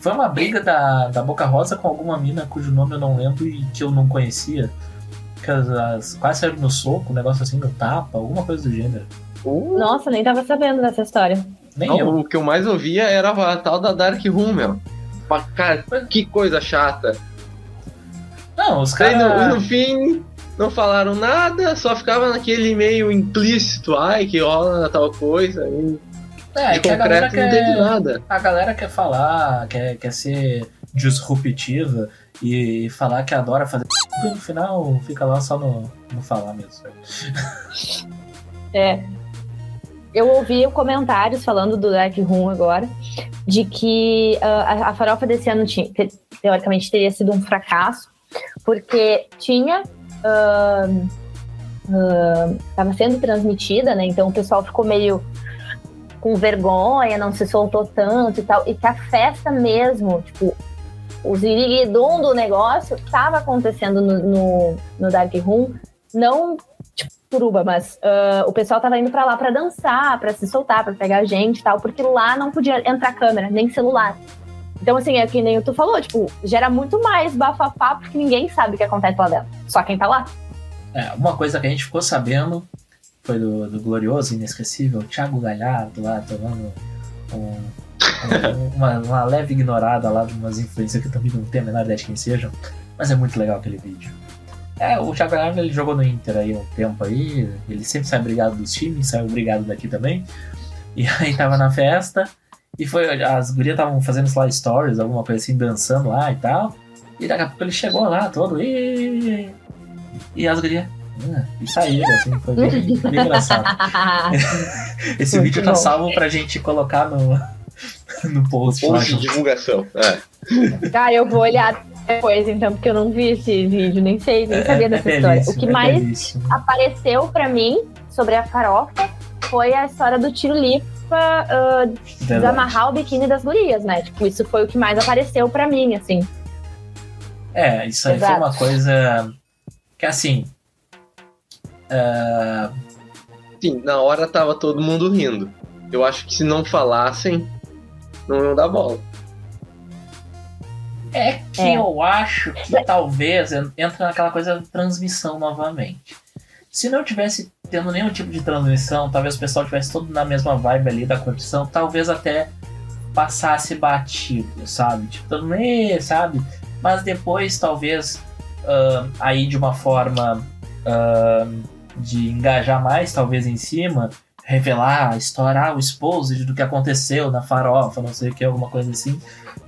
foi uma briga da, da Boca Rosa com alguma mina cujo nome eu não lembro e que eu não conhecia. Que as, as- quase saíram no soco, um negócio assim, no tapa, alguma coisa do gênero. Nossa, nem tava sabendo dessa história. Nem Não, eu. O que eu mais ouvia era a tal da Dark Room, meu. Cara, que coisa chata. Não, os Daí no, caras. no fim não falaram nada, só ficava naquele meio implícito, ai, que rola tal coisa. E É, de que a galera concreto não teve quer, nada. a galera quer falar, quer, quer ser disruptiva e falar que adora fazer. E [laughs] no final fica lá só no, no falar mesmo. É. Eu ouvi comentários falando do Dark Room agora, de que ah, a, a farofa desse ano tinha, te- teoricamente teria sido um fracasso, porque tinha. Estava sendo transmitida, né? Então o pessoal ficou meio com vergonha, não se soltou tanto e tal, e que a festa mesmo, tipo, o ziriguidum do negócio estava acontecendo no, no, no Dark Room, não tipo suruba, mas ah, o pessoal tava indo pra lá pra dançar, pra se soltar, pra pegar gente e tal, porque lá não podia entrar câmera, nem celular. Então, assim, é que nem tu falou, tipo, gera muito mais bafafá porque ninguém sabe o que acontece lá dentro. Só quem tá lá. É, uma coisa que a gente ficou sabendo foi do, do glorioso, inesquecível Thiago Galhardo lá tomando um- um- uma, uma leve ignorada lá de umas influências que eu também não tenho a menor ideia de quem sejam, mas é muito legal aquele vídeo. É, o Thiago Galhardo ele jogou no Inter aí um tempo aí, ele sempre sai brigado dos times, saiu brigado daqui também. E aí tava na festa, e foi, as gurias estavam fazendo lá stories, alguma coisa assim, dançando lá e tal. E daqui a pouco ele chegou lá todo, e, e as gurias. "Ah", e saíram, assim, foi bem, bem [laughs] engraçado. [laughs] Esse Muito vídeo tá bom. salvo pra gente colocar no, [laughs] no post. Post de divulgação. É. Cara, eu vou olhar depois, então, porque eu não vi esse vídeo, nem sei, nem sabia dessa história. O que é mais belíssimo. apareceu pra mim sobre a farofa foi a história do tiro lipa ah, Verdade. desamarrar o biquíni das gurias, né? Tipo, isso foi o que mais apareceu pra mim, assim. É, isso aí foi Exato. uma coisa que assim. ah, Sim, na hora tava todo mundo rindo. Eu acho que se não falassem, não iam dar bola. é que É. eu acho que talvez en- entra naquela coisa da transmissão novamente. Se não tivesse tendo nenhum tipo de transmissão, talvez o pessoal tivesse todo na mesma vibe ali da curtição, talvez até passasse batido, sabe? Tipo, todo mundo, sabe? Mas depois, talvez, ah, aí de uma forma ah, de engajar mais, talvez em cima, revelar, estourar o exposed do que aconteceu na farofa, não sei o que, alguma coisa assim,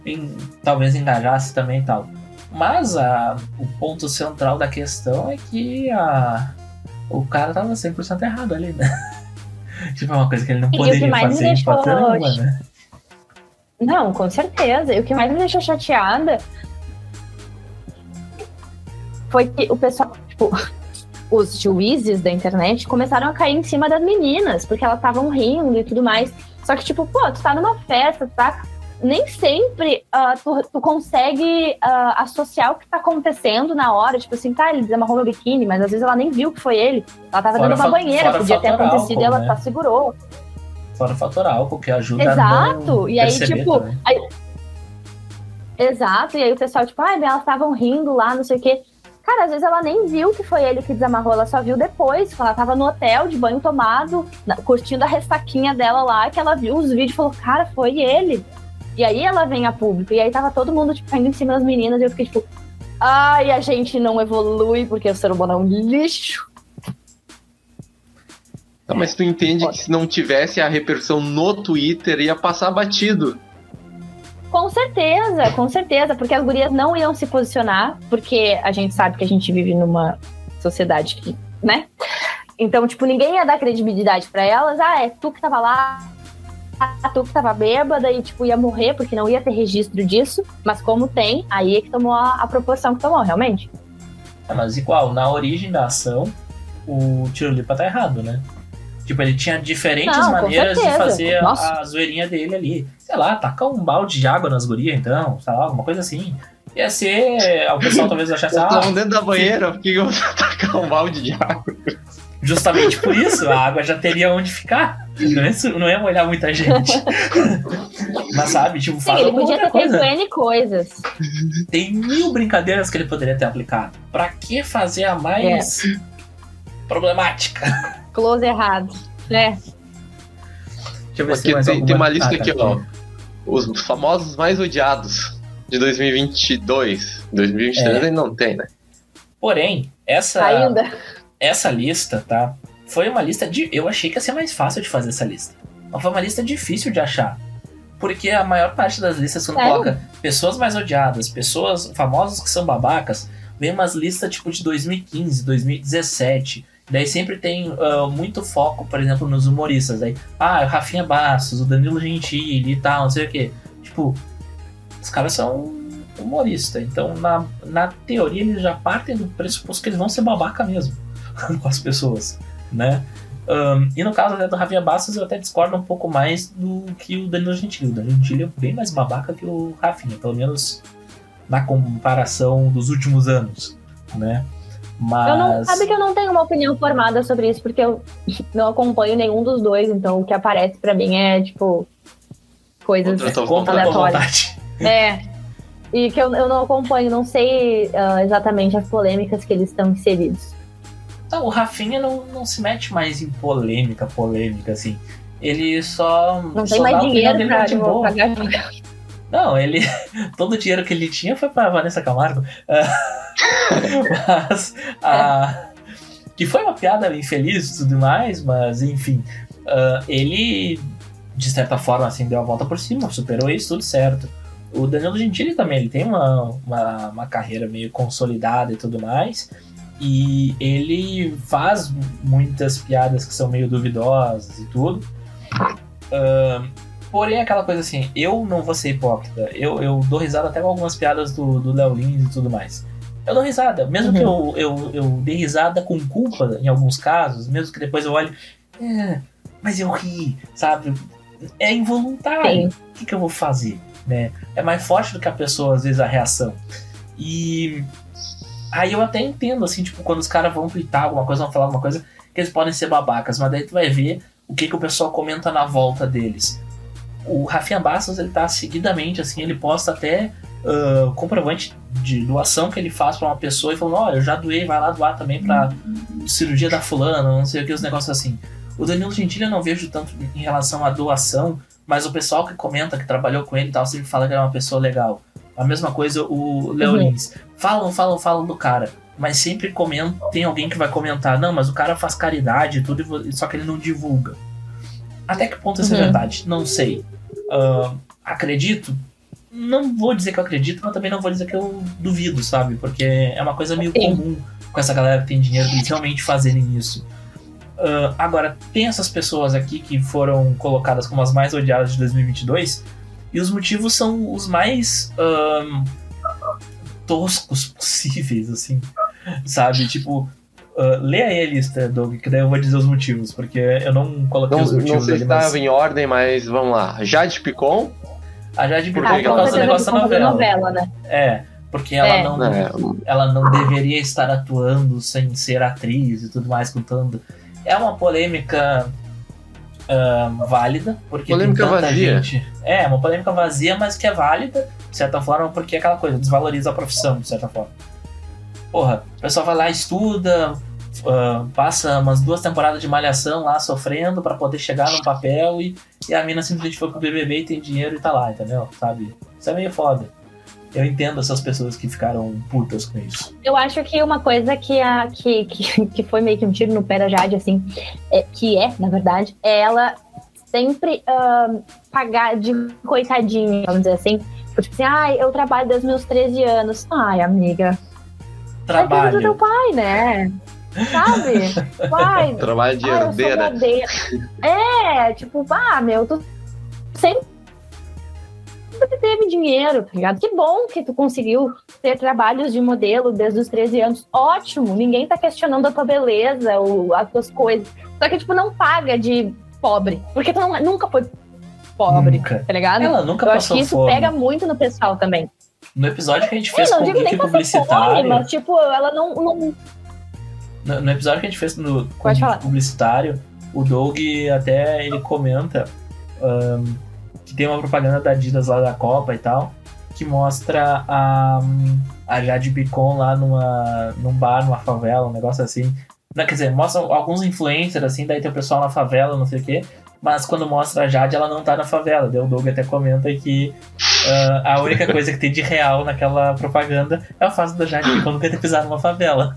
em- talvez engajasse também e tal. Mas o ponto central da questão é que a, o cara tava 100% errado ali, né? [laughs] tipo, é uma coisa que ele não E poderia fazer de nenhuma, né? Não, com certeza. E o que mais me deixou chateada foi que o pessoal, tipo, [laughs] os juízes da internet começaram a cair em cima das meninas, porque elas estavam rindo e tudo mais. Só que, tipo, pô, tu tá numa festa, tá? Nem sempre ah, tu, tu consegue ah, associar o que tá acontecendo na hora. Tipo assim, tá, ele desamarrou meu biquíni, mas às vezes ela nem viu que foi ele. Ela tava Fora dentro de uma banheira, podia ter acontecido e ela álcool, só né? segurou. Fora o fator álcool, que ajuda a Exato, e aí, tipo, também. Exato, e aí o pessoal, tipo, ai, elas estavam rindo lá, não sei o quê. Cara, às vezes ela nem viu que foi ele que desamarrou, ela só viu depois, quando ela tava no hotel, de banho tomado, curtindo a ressaquinha dela lá, que ela viu os vídeos e falou, cara, foi ele. E aí ela vem a público, e aí tava todo mundo, tipo, caindo em cima das meninas, e eu fiquei, tipo, Ai, a gente não evolui porque o ser humano é um lixo. Tá, mas tu entende que se não tivesse a repercussão no Twitter, ia passar batido. Com certeza, com certeza, porque as gurias não iam se posicionar, porque a gente sabe que a gente vive numa sociedade que, né? Então, tipo, ninguém ia dar credibilidade pra elas. Ah, é tu que tava lá, ah, tu que tava bêbada e, tipo, ia morrer porque não ia ter registro disso. Mas como tem, aí é que tomou a, a proporção que tomou, realmente. É, mas igual, na origem da ação, o Tirolipa tá errado, né? Tipo, ele tinha diferentes Não, maneiras de fazer a, Nossa. a zoeirinha dele ali. Sei lá, tacar um balde de água nas gurias, então, sei lá, alguma coisa assim. Ia ser. O pessoal talvez achasse, ah, estavam dentro da banheira, por que eu vou [laughs] tacar um balde de água? justamente por isso, a água já teria onde ficar. Não ia, não ia molhar muita gente. [laughs] Mas sabe, tipo, Sim, fala ele alguma podia ter feito. N coisas. Tem mil brincadeiras que ele poderia ter aplicado. Pra que fazer a mais É. problemática? Close errado. É. Deixa eu ver se Aqui tem, alguma- tem uma lista aqui, ó. Os famosos mais odiados de 2022. 2023 É. ainda não tem, né? Porém, essa, Ainda. essa lista, tá? Foi uma lista de. Eu achei que ia ser mais fácil de fazer essa lista. Mas foi uma lista difícil de achar. Porque a maior parte das listas, quando Sério? coloca pessoas mais odiadas, pessoas famosas que são babacas, vem umas listas tipo de 2015, 2017. Daí sempre tem ah, muito foco, por exemplo, nos humoristas. Aí, ah, o Rafinha Bastos, o Danilo Gentili e tal, não sei o quê. Tipo, os caras são humoristas. Então, na, na teoria, eles já partem do pressuposto que eles vão ser babaca mesmo [laughs] com as pessoas, né? Ahn, e no caso até do Rafinha Bastos, eu até discordo um pouco mais do que o Danilo Gentili. O Danilo Gentili é bem mais babaca que o Rafinha, pelo menos na comparação dos últimos anos, né? Mas... Eu não, sabe que eu não tenho uma opinião formada sobre isso, porque eu [laughs] não acompanho nenhum dos dois, então o que aparece pra mim é, tipo, coisas. Aleatórias. vontade. É. E que eu, eu não acompanho, não sei ah, exatamente as polêmicas que eles estão inseridos. Não, o Rafinha não, não se mete mais em polêmica, polêmica, assim. Ele só. Não só tem mais a dinheiro pra, de boa. pagar. Não, ele. [laughs] Todo o dinheiro que ele tinha foi pra Vanessa Camargo. [laughs] Mas. ah, que foi uma piada infeliz e tudo mais, mas enfim. ah, ele, de certa forma, assim, deu a volta por cima, superou isso, tudo certo. O Danilo Gentili também, ele tem uma, uma, uma carreira meio consolidada e tudo mais. E ele faz muitas piadas que são meio duvidosas e tudo. Ah, porém, aquela coisa assim, eu não vou ser hipócrita. Eu, eu dou risada até com algumas piadas do, Léo Lins e tudo mais. Eu dou risada, mesmo que eu, eu, eu dê risada com culpa em alguns casos, mesmo que depois eu olhe, é, mas eu ri, sabe? É involuntário. O que, que eu vou fazer? Né? É mais forte do que a pessoa, às vezes, a reação. E aí eu até entendo, assim, tipo, quando os caras vão twittar alguma coisa, vão falar alguma coisa, que eles podem ser babacas, mas daí tu vai ver o que, que o pessoal comenta na volta deles. O Rafinha Bastos, ele tá seguidamente, assim, ele posta até ah, comprovante de doação que ele faz pra uma pessoa e falando, ó, eu já doei, vai lá doar também pra cirurgia da fulana, não sei o que, os negócios assim. O Danilo Gentili eu não vejo tanto em relação à doação, mas o pessoal que comenta, que trabalhou com ele e tal, sempre fala que ele é uma pessoa legal. A mesma coisa o Léo Uhum. Lins. Falam, falam, falam do cara. Mas sempre comenta, tem alguém que vai comentar, não, mas o cara faz caridade e tudo, só que ele não divulga. Até que ponto isso é Uhum. verdade? Não sei. Ah, acredito? Não vou dizer que eu acredito, mas também não vou dizer que eu duvido, sabe? Porque é uma coisa meio Sim. comum com essa galera que tem dinheiro eles realmente fazerem isso. Ah, agora, tem essas pessoas aqui que foram colocadas como as mais odiadas de 2022 e os motivos são os mais ahn, toscos possíveis, assim, sabe? Tipo, ah, lê aí a lista, Doug, que daí eu vou dizer os motivos, porque eu não coloquei Não, os não motivos sei se ali, mas... estava em ordem, mas vamos lá. Jade Picon, A Jade Picon que por causa do ela- negócio da novela. novela, né? É, porque ela É. não é, ela não deveria estar atuando sem ser atriz e tudo mais, contando. É uma polêmica ahn, válida, porque Polêmica tem tanta vazia. gente. É, uma polêmica vazia, mas que é válida, de certa forma, porque é aquela coisa, desvaloriza a profissão, de certa forma. Porra, o pessoal vai lá, estuda, ahn, passa umas duas temporadas de malhação lá sofrendo pra poder chegar num papel e, e a mina simplesmente foi pro BBB e tem dinheiro e tá lá, entendeu? Sabe? Isso é meio foda. Eu entendo essas pessoas que ficaram putas com isso. Eu acho que uma coisa que, a, que, que, [laughs] que foi meio que um tiro no pé da Jade, assim, é, que é, na verdade, é ela sempre ah, pagar de coitadinha, vamos dizer assim. Tipo assim, ai, eu trabalho desde meus 13 anos. Ai, amiga. É coisa do teu Trabalho. pai, né? Sabe? Pai, [laughs] Trabalho de ah, herdeira. É, tipo, ah, meu, tu sempre teve dinheiro, tá ligado? Que bom que tu conseguiu ter trabalhos de modelo desde os 13 anos. Ótimo, ninguém tá questionando a tua beleza ou as tuas coisas. Só que, tipo, não paga de pobre, porque tu não- nunca foi pobre, Nunca. tá ligado? Ela nunca Eu acho que isso fome. pega muito no pessoal também. No episódio que a gente Eu fez não com digo nem Publicitário, fome, mas, tipo, ela não- não no, no episódio que a gente fez no Publicitário, o Doug até ele comenta ahn, que tem uma propaganda da Adidas lá da Copa e tal, que mostra a, a Jade Picon lá numa, num bar, numa favela, um negócio assim. Não, quer dizer, mostra alguns influencers, assim, daí tem o pessoal na favela, não sei o quê. Mas quando mostra a Jade, ela não tá na favela. O Doug até comenta que ah, a única [laughs] coisa que tem de real naquela propaganda é o fato da Jade Picon nunca ter pisado numa favela.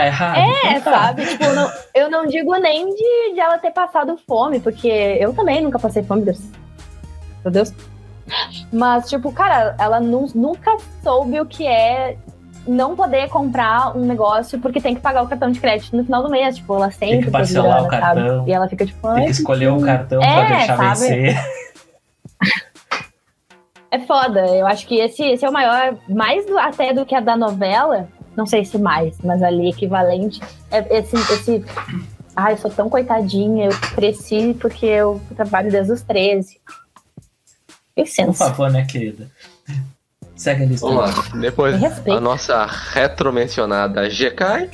Tá errado? É, Não tá. sabe? Tipo, não- eu não digo nem de, de ela ter passado fome, porque eu também nunca passei fome, Deus. Meu Deus. Mas, tipo, cara, ela nu- nunca soube o que é não poder comprar um negócio porque tem que pagar o cartão de crédito no final do mês. Tipo, ela sempre teve parcelar o cartão. Sabe? E ela fica tipo, Tem que escolher o cartão É, pra deixar sabe? vencer. [laughs] é foda. Eu acho que esse, esse é o maior, mais do- até do que a da novela. Não sei se mais, mas ali equivalente. É esse, esse. Ai, eu sou tão coitadinha, eu cresci porque eu trabalho desde os 13. Por Licença. favor, né, querida? Segue a lista. Vamos lá. Depois, a nossa retromencionada GK,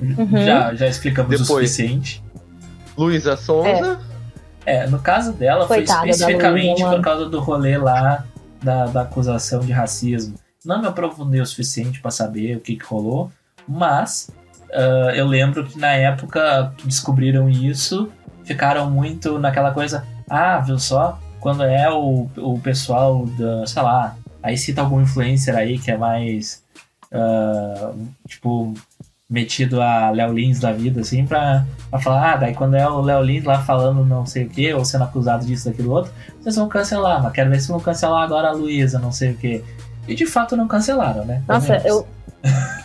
Uhum. Já, já explicamos o Depois. suficiente. Luísa Sonza, É, no caso dela, Coitada foi especificamente Luísa, por causa do rolê lá da, da acusação de racismo. Não me aprofundei o suficiente pra saber o que, que rolou, mas ah, eu lembro que na época que descobriram isso, ficaram muito naquela coisa, ah, viu só? Quando é o, o pessoal da, sei lá, aí cita algum influencer aí que é mais, ah, tipo, metido a Léo Lins da vida, assim, pra, pra falar, ah, daí quando é o Léo Lins lá falando não sei o que, ou sendo acusado disso, daquilo outro, vocês vão cancelar, mas quero ver se vão cancelar agora a Luísa, não sei o que. E de fato não cancelaram, né? Pelo Nossa, menos. eu,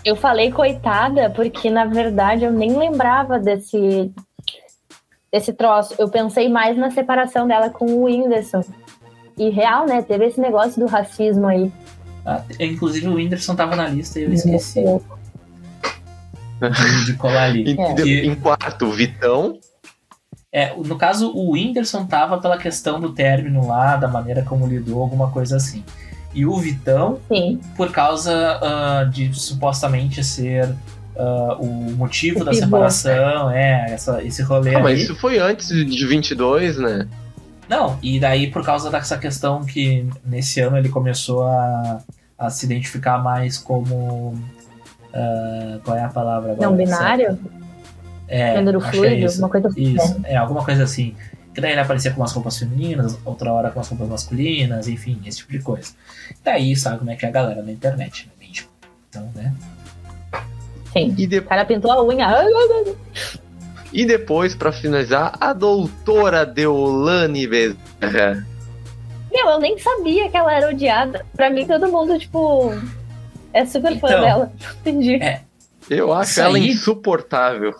eu falei coitada porque, na verdade, eu nem lembrava desse, desse troço. Eu pensei mais na separação dela com o Whindersson. E real, né? Teve esse negócio do racismo aí. Ah, inclusive o Whindersson tava na lista e eu esqueci de, de colar ali. e É. Que- em quarto, Vitão, É, no caso, o Whindersson tava pela questão do término lá, da maneira como lidou, alguma coisa assim. E o Vitão, Sim. por causa ah, de supostamente ser ah, o motivo O da separação, é, essa, esse rolê Ah, mas aí. isso foi antes de 22, né? Não, e daí por causa dessa questão que nesse ano ele começou a, a se identificar mais como. ah, qual é a palavra agora? Não binário? É, Gênero é fluido? isso. Uma coisa assim. Isso, é alguma coisa assim. Que daí ele aparecia com umas roupas femininas, outra hora com as roupas masculinas, enfim, esse tipo de coisa. Daí sabe como é que é a galera na internet, né? Então, né? Sim. E, de- O cara pintou a unha. E depois, pra finalizar, a doutora Deolane Bezerra. Meu, eu nem sabia que ela era odiada. Pra mim, todo mundo, tipo, é super fã Então, dela. [laughs] Entendi. é, Eu acho Isso ela aí- insuportável.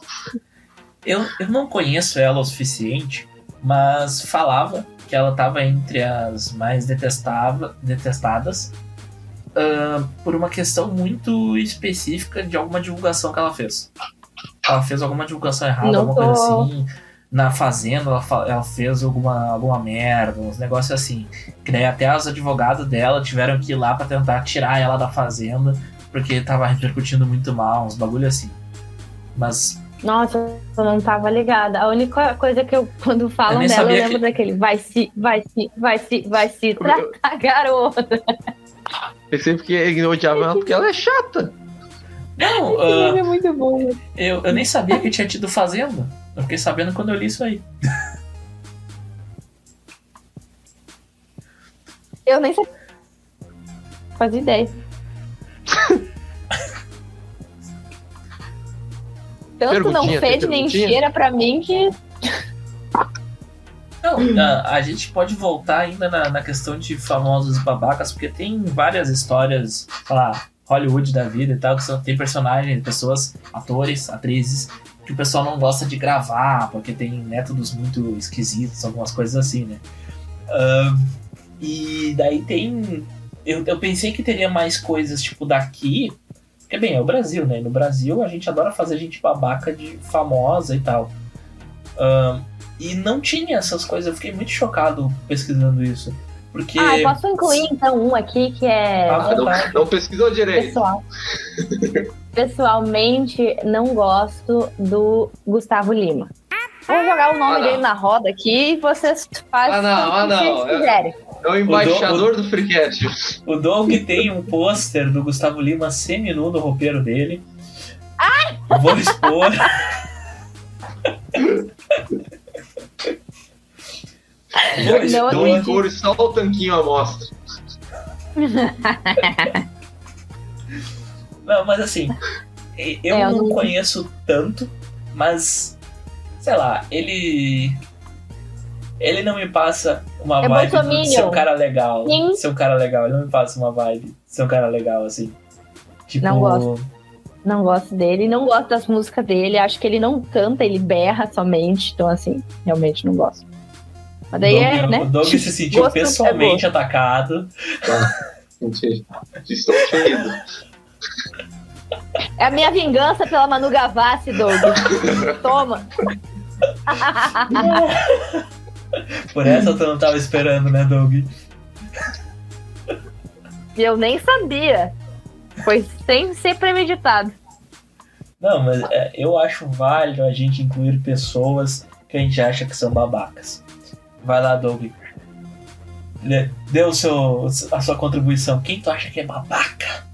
Eu, eu não conheço ela o suficiente, mas falava que ela estava entre as mais detestava, detestadas ah, por uma questão muito específica de alguma divulgação que ela fez. Ela fez alguma divulgação errada, Não alguma coisa tô- assim. Na fazenda ela, ela fez alguma, alguma merda, uns negócios assim. Que daí até os advogados dela tiveram que ir lá pra tentar tirar ela da fazenda, porque tava repercutindo muito mal, uns bagulho assim. Mas Nossa, eu não tava ligada. A única coisa que eu, quando falam nem dela, eu lembro que- daquele vai se, vai se, vai se, vai se tratar, garota. Pensei porque ele odiava ela porque ela é chata. Não, nome é muito bom. eu, eu nem sabia que tinha tido Fazenda. Eu fiquei sabendo quando eu li isso aí. Eu nem sabia. Faz ideia. [laughs] Tanto não fede nem cheira pra mim que. Não, a, a gente pode voltar ainda na, na questão de famosos babacas, porque tem várias histórias, sei lá, Hollywood da vida e tal, que são, tem personagens, pessoas, atores, atrizes, que o pessoal não gosta de gravar, porque tem métodos muito esquisitos, algumas coisas assim, né? Ahn, e daí tem. Eu, eu pensei que teria mais coisas, tipo, daqui. Porque, bem, é o Brasil, né? No Brasil a gente adora fazer gente babaca de famosa e tal. E não tinha essas coisas, eu fiquei muito chocado pesquisando isso. Porque. Ah, eu posso incluir então um aqui que é Ah, Não, não pesquisou direito. pessoal. Pessoalmente, não gosto do Gustavo Lima. Vou jogar o nome Ah, dele na roda aqui e vocês fazem Ah, não, ah, o que não. vocês quiserem. É o embaixador do Freecast. [laughs] O Doug tem um pôster do Gustavo Lima seminu no roupeiro dele. Ai! Vou expor. Vou Não em couro e só o tanquinho à mostra. [laughs] Não, mas assim, eu É, eu não não- conheço tanto, mas sei lá, ele. Ele não me passa uma É vibe de ser um cara legal. Sim. Ser um cara legal, ele não me passa uma vibe de ser um cara legal, assim. Tipo, Não gosto. Não gosto dele, não gosto das músicas dele. Acho que ele não canta, ele berra somente. Então, assim, realmente não gosto. Mas daí é, né? O Doug se sentiu Gosto é pessoalmente atacado. Gente, Estou ferido. É a minha vingança pela Manu Gavassi, Doug. [laughs] Toma. [laughs] Por essa tu não tava esperando, né, Doug? E eu nem sabia. Foi sem ser premeditado. Não, mas é, eu acho válido a gente incluir pessoas que a gente acha que são babacas. Vai lá, Doug. Dê o seu, a sua contribuição. Quem tu acha que é babaca?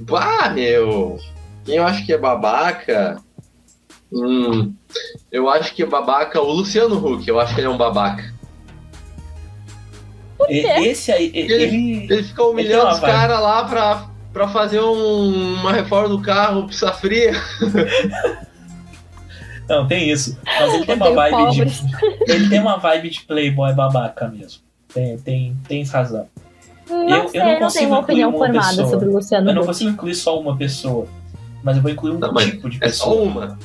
Bah, meu! Quem eu acho que é babaca? Hum. Eu acho que é babaca o Luciano Huck. Eu acho que ele é um babaca. E- Esse aí, e- ele. Ele fica Ele humilhando uma os caras lá pra, pra fazer um- uma reforma do carro, pista fria. [laughs] Não, tem isso. Mas ele tem uma vibe de. pobres. Ele tem uma vibe de playboy babaca mesmo. Tem, tem, tem razão. Não Eu- eu sei, não não, consigo tenho uma incluir opinião uma formada pessoa. sobre o Luciano Eu não Huck. consigo incluir só uma pessoa. Mas eu vou incluir um Não, tipo de É só pessoa. uma.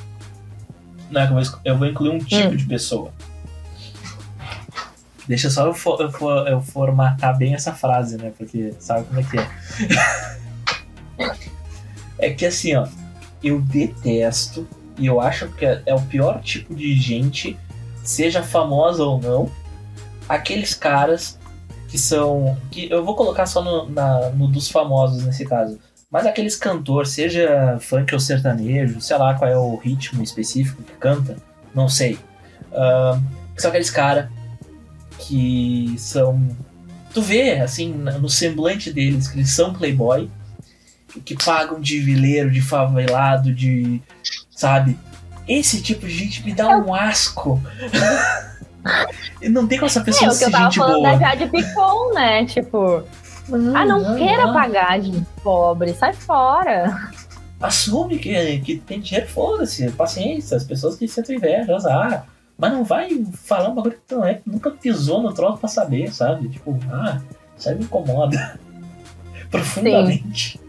Não eu vou incluir um tipo Hum. de pessoa. Deixa só eu, for, eu, for- eu formatar bem essa frase, né? Porque sabe como é que é. [laughs] é que assim, ó, eu detesto e eu acho que é, é o pior tipo de gente, seja famosa ou não, aqueles caras que são. que Eu vou colocar só no, na- no dos famosos nesse caso. Mas aqueles cantores, seja funk ou sertanejo, sei lá qual é o ritmo específico que canta, não sei. Ahn, são aqueles caras que são. Tu vê, assim, no semblante deles, que eles são playboy, que pagam de vileiro, de favelado, de. Sabe? Esse tipo de gente me dá um asco. [laughs] não tem como essa É, pessoa o que ser eu tava gente falando boa. da Jade Picon, né? Tipo, ah, não, queira pagar de pobre, sai fora. assume que, que tem dinheiro, foda-se, paciência, as pessoas que sentem inveja, azar. Mas não vai falar um bagulho que tu não é, nunca pisou no troço pra saber, sabe? Tipo, ah, isso aí me incomoda. [laughs] Profundamente. [laughs]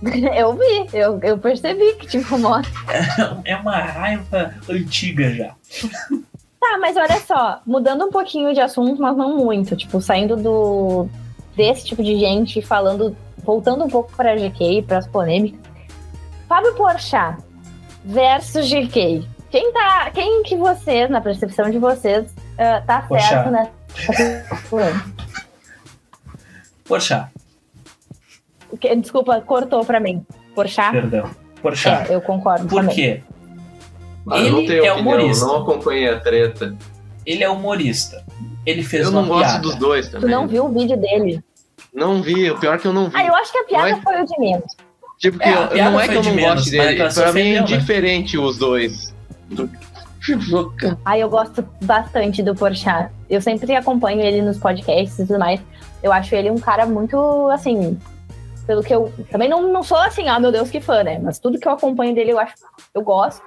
Eu vi, eu, eu percebi que te incomoda. É uma raiva antiga já. Tá, mas olha só, mudando um pouquinho de assunto, mas não muito, tipo, saindo do desse tipo de gente, falando, voltando um pouco pra GK, pras polêmicas. Fábio Porchat versus GK. Quem tá, quem que vocês, na percepção de vocês, ah, tá Porchat. certo, né? Que- Desculpa, cortou pra mim. Porchat? perdão. Poxa, É, eu concordo por também. quê? Eu não Ele tenho é opinião, humorista. não acompanhei a treta. Ele é humorista. Ele fez Eu uma não gosto piada. dos dois Tu também. não viu o vídeo dele? Não vi, o pior é que eu não vi. Ah, eu acho que a piada Mas- foi o de menos. Tipo, que É, eu- não é que eu de não menos, mas é dele. Pra mim é indiferente os dois. Ah, eu gosto bastante do Porchat. Eu sempre acompanho ele nos podcasts e tudo mais. Eu acho ele um cara muito, assim, pelo que eu. Também não, não sou assim, ah, meu Deus, que fã, né? Mas tudo que eu acompanho dele eu acho. Eu gosto.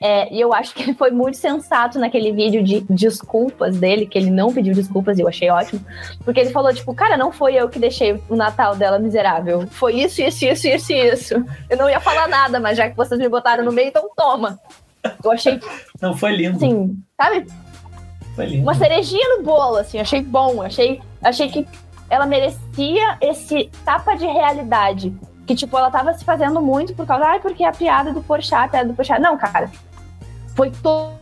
É, e eu acho que ele [laughs] foi muito sensato naquele vídeo de desculpas dele, que ele não pediu desculpas e eu achei ótimo. Porque ele falou, tipo, cara, não foi eu que deixei o Natal dela miserável. Foi isso, isso, isso, isso, isso. Eu não ia falar nada, mas já que vocês me botaram no meio, então toma. Eu achei. [laughs] Não, foi lindo. Assim, sabe? Foi lindo. Uma cerejinha no bolo, assim, achei bom. Achei, achei que ela merecia esse tapa de realidade. Que, tipo, ela tava se fazendo muito por causa, ai, porque a piada do Porchat, a piada do Porchat. Não, cara. Foi to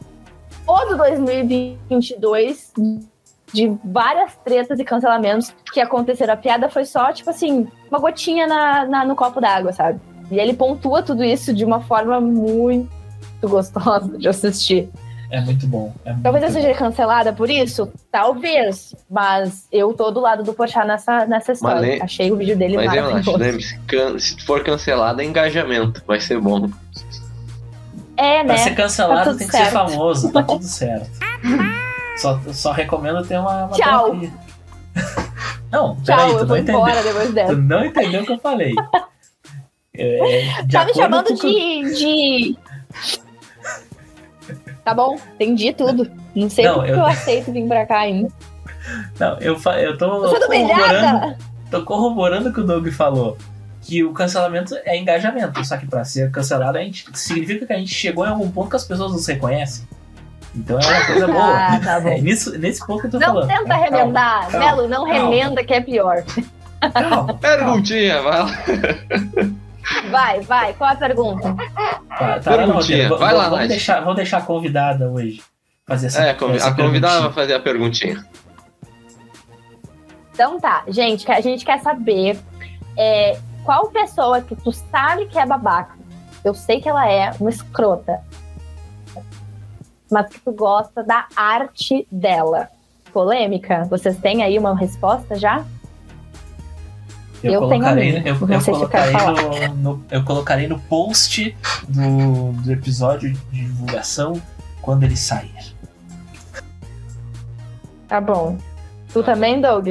todo 2022 de várias tretas e cancelamentos que aconteceram. A piada foi só, tipo assim, uma gotinha na, na no copo d'água, sabe? E ele pontua tudo isso de uma forma muito gostosa de assistir. É muito bom. É muito Talvez eu bom. seja cancelada por isso? Talvez. Mas eu tô do lado do Porchat nessa, nessa história. lem- Achei o vídeo dele Mas eu acho, maravilhoso. can- se for cancelado é engajamento, vai ser bom. É, Pra né? ser cancelado Tá tem que ser certo. famoso, tá tudo certo. só, só recomendo ter uma, uma Tchau. terapia. [laughs] Não, Tchau, peraí, tu eu não vou entendeu. embora depois Tu não entendeu o que eu falei. [laughs] É, de Tá me chamando com- de, de. Tá bom, entendi tudo. Não sei Não, porque eu- eu... aceito vir pra cá ainda. [laughs] Não, eu, fa- eu tô Eu sou do corroborando, tô corroborando o que o Doug falou. Que o cancelamento é engajamento. Só que pra ser cancelado, a gente, significa que a gente chegou em algum ponto que as pessoas nos reconhecem. Então é uma coisa boa. Ah, tá bom. É nisso, nesse ponto que eu tô Não falando. tenta Calma, remendar. calma, Melo, não calma. remenda que é pior. calma. Perguntinha, vai lá. [laughs] Vai, vai, qual a pergunta? Tá, tá Perguntinha. Vai lá, vamos deixar, vamos deixar a convidada hoje fazer essa É, a convi- essa a convidada vai fazer a perguntinha. Então tá, gente, que a gente quer saber é, qual pessoa que tu sabe que é babaca. Eu sei que ela é uma escrota. Mas que tu gosta da arte dela. Polêmica? Vocês têm aí uma resposta já? Eu, a colocarei, eu, eu colocarei no, no- eu colocarei no post do, do episódio de divulgação quando ele sair. Tá bom. Tu também, Doug?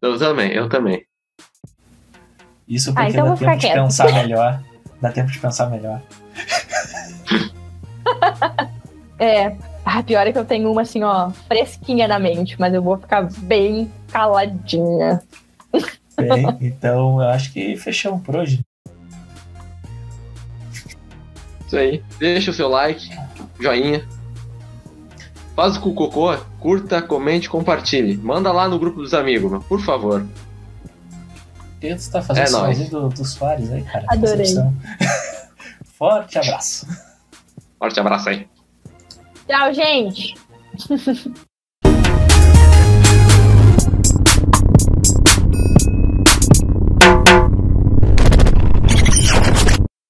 Eu também, eu também. Isso Ah, porque então eu dá vou ficar tempo de pensar melhor. Dá tempo de pensar melhor. [laughs] É. Ah, pior é que eu tenho uma assim, ó, fresquinha na mente, mas eu vou ficar bem caladinha. Bem, então eu acho que fechamos por hoje. Isso aí. Deixa o seu like, joinha. Faz o cu cocô, curta, comente, compartilhe. Manda lá no grupo dos amigos, meu, por favor. Tenta tá fazendo É nóis. sozinho do, dos Soares aí, cara. Adorei. [laughs] Forte abraço. Forte abraço aí. Tchau, gente! [laughs]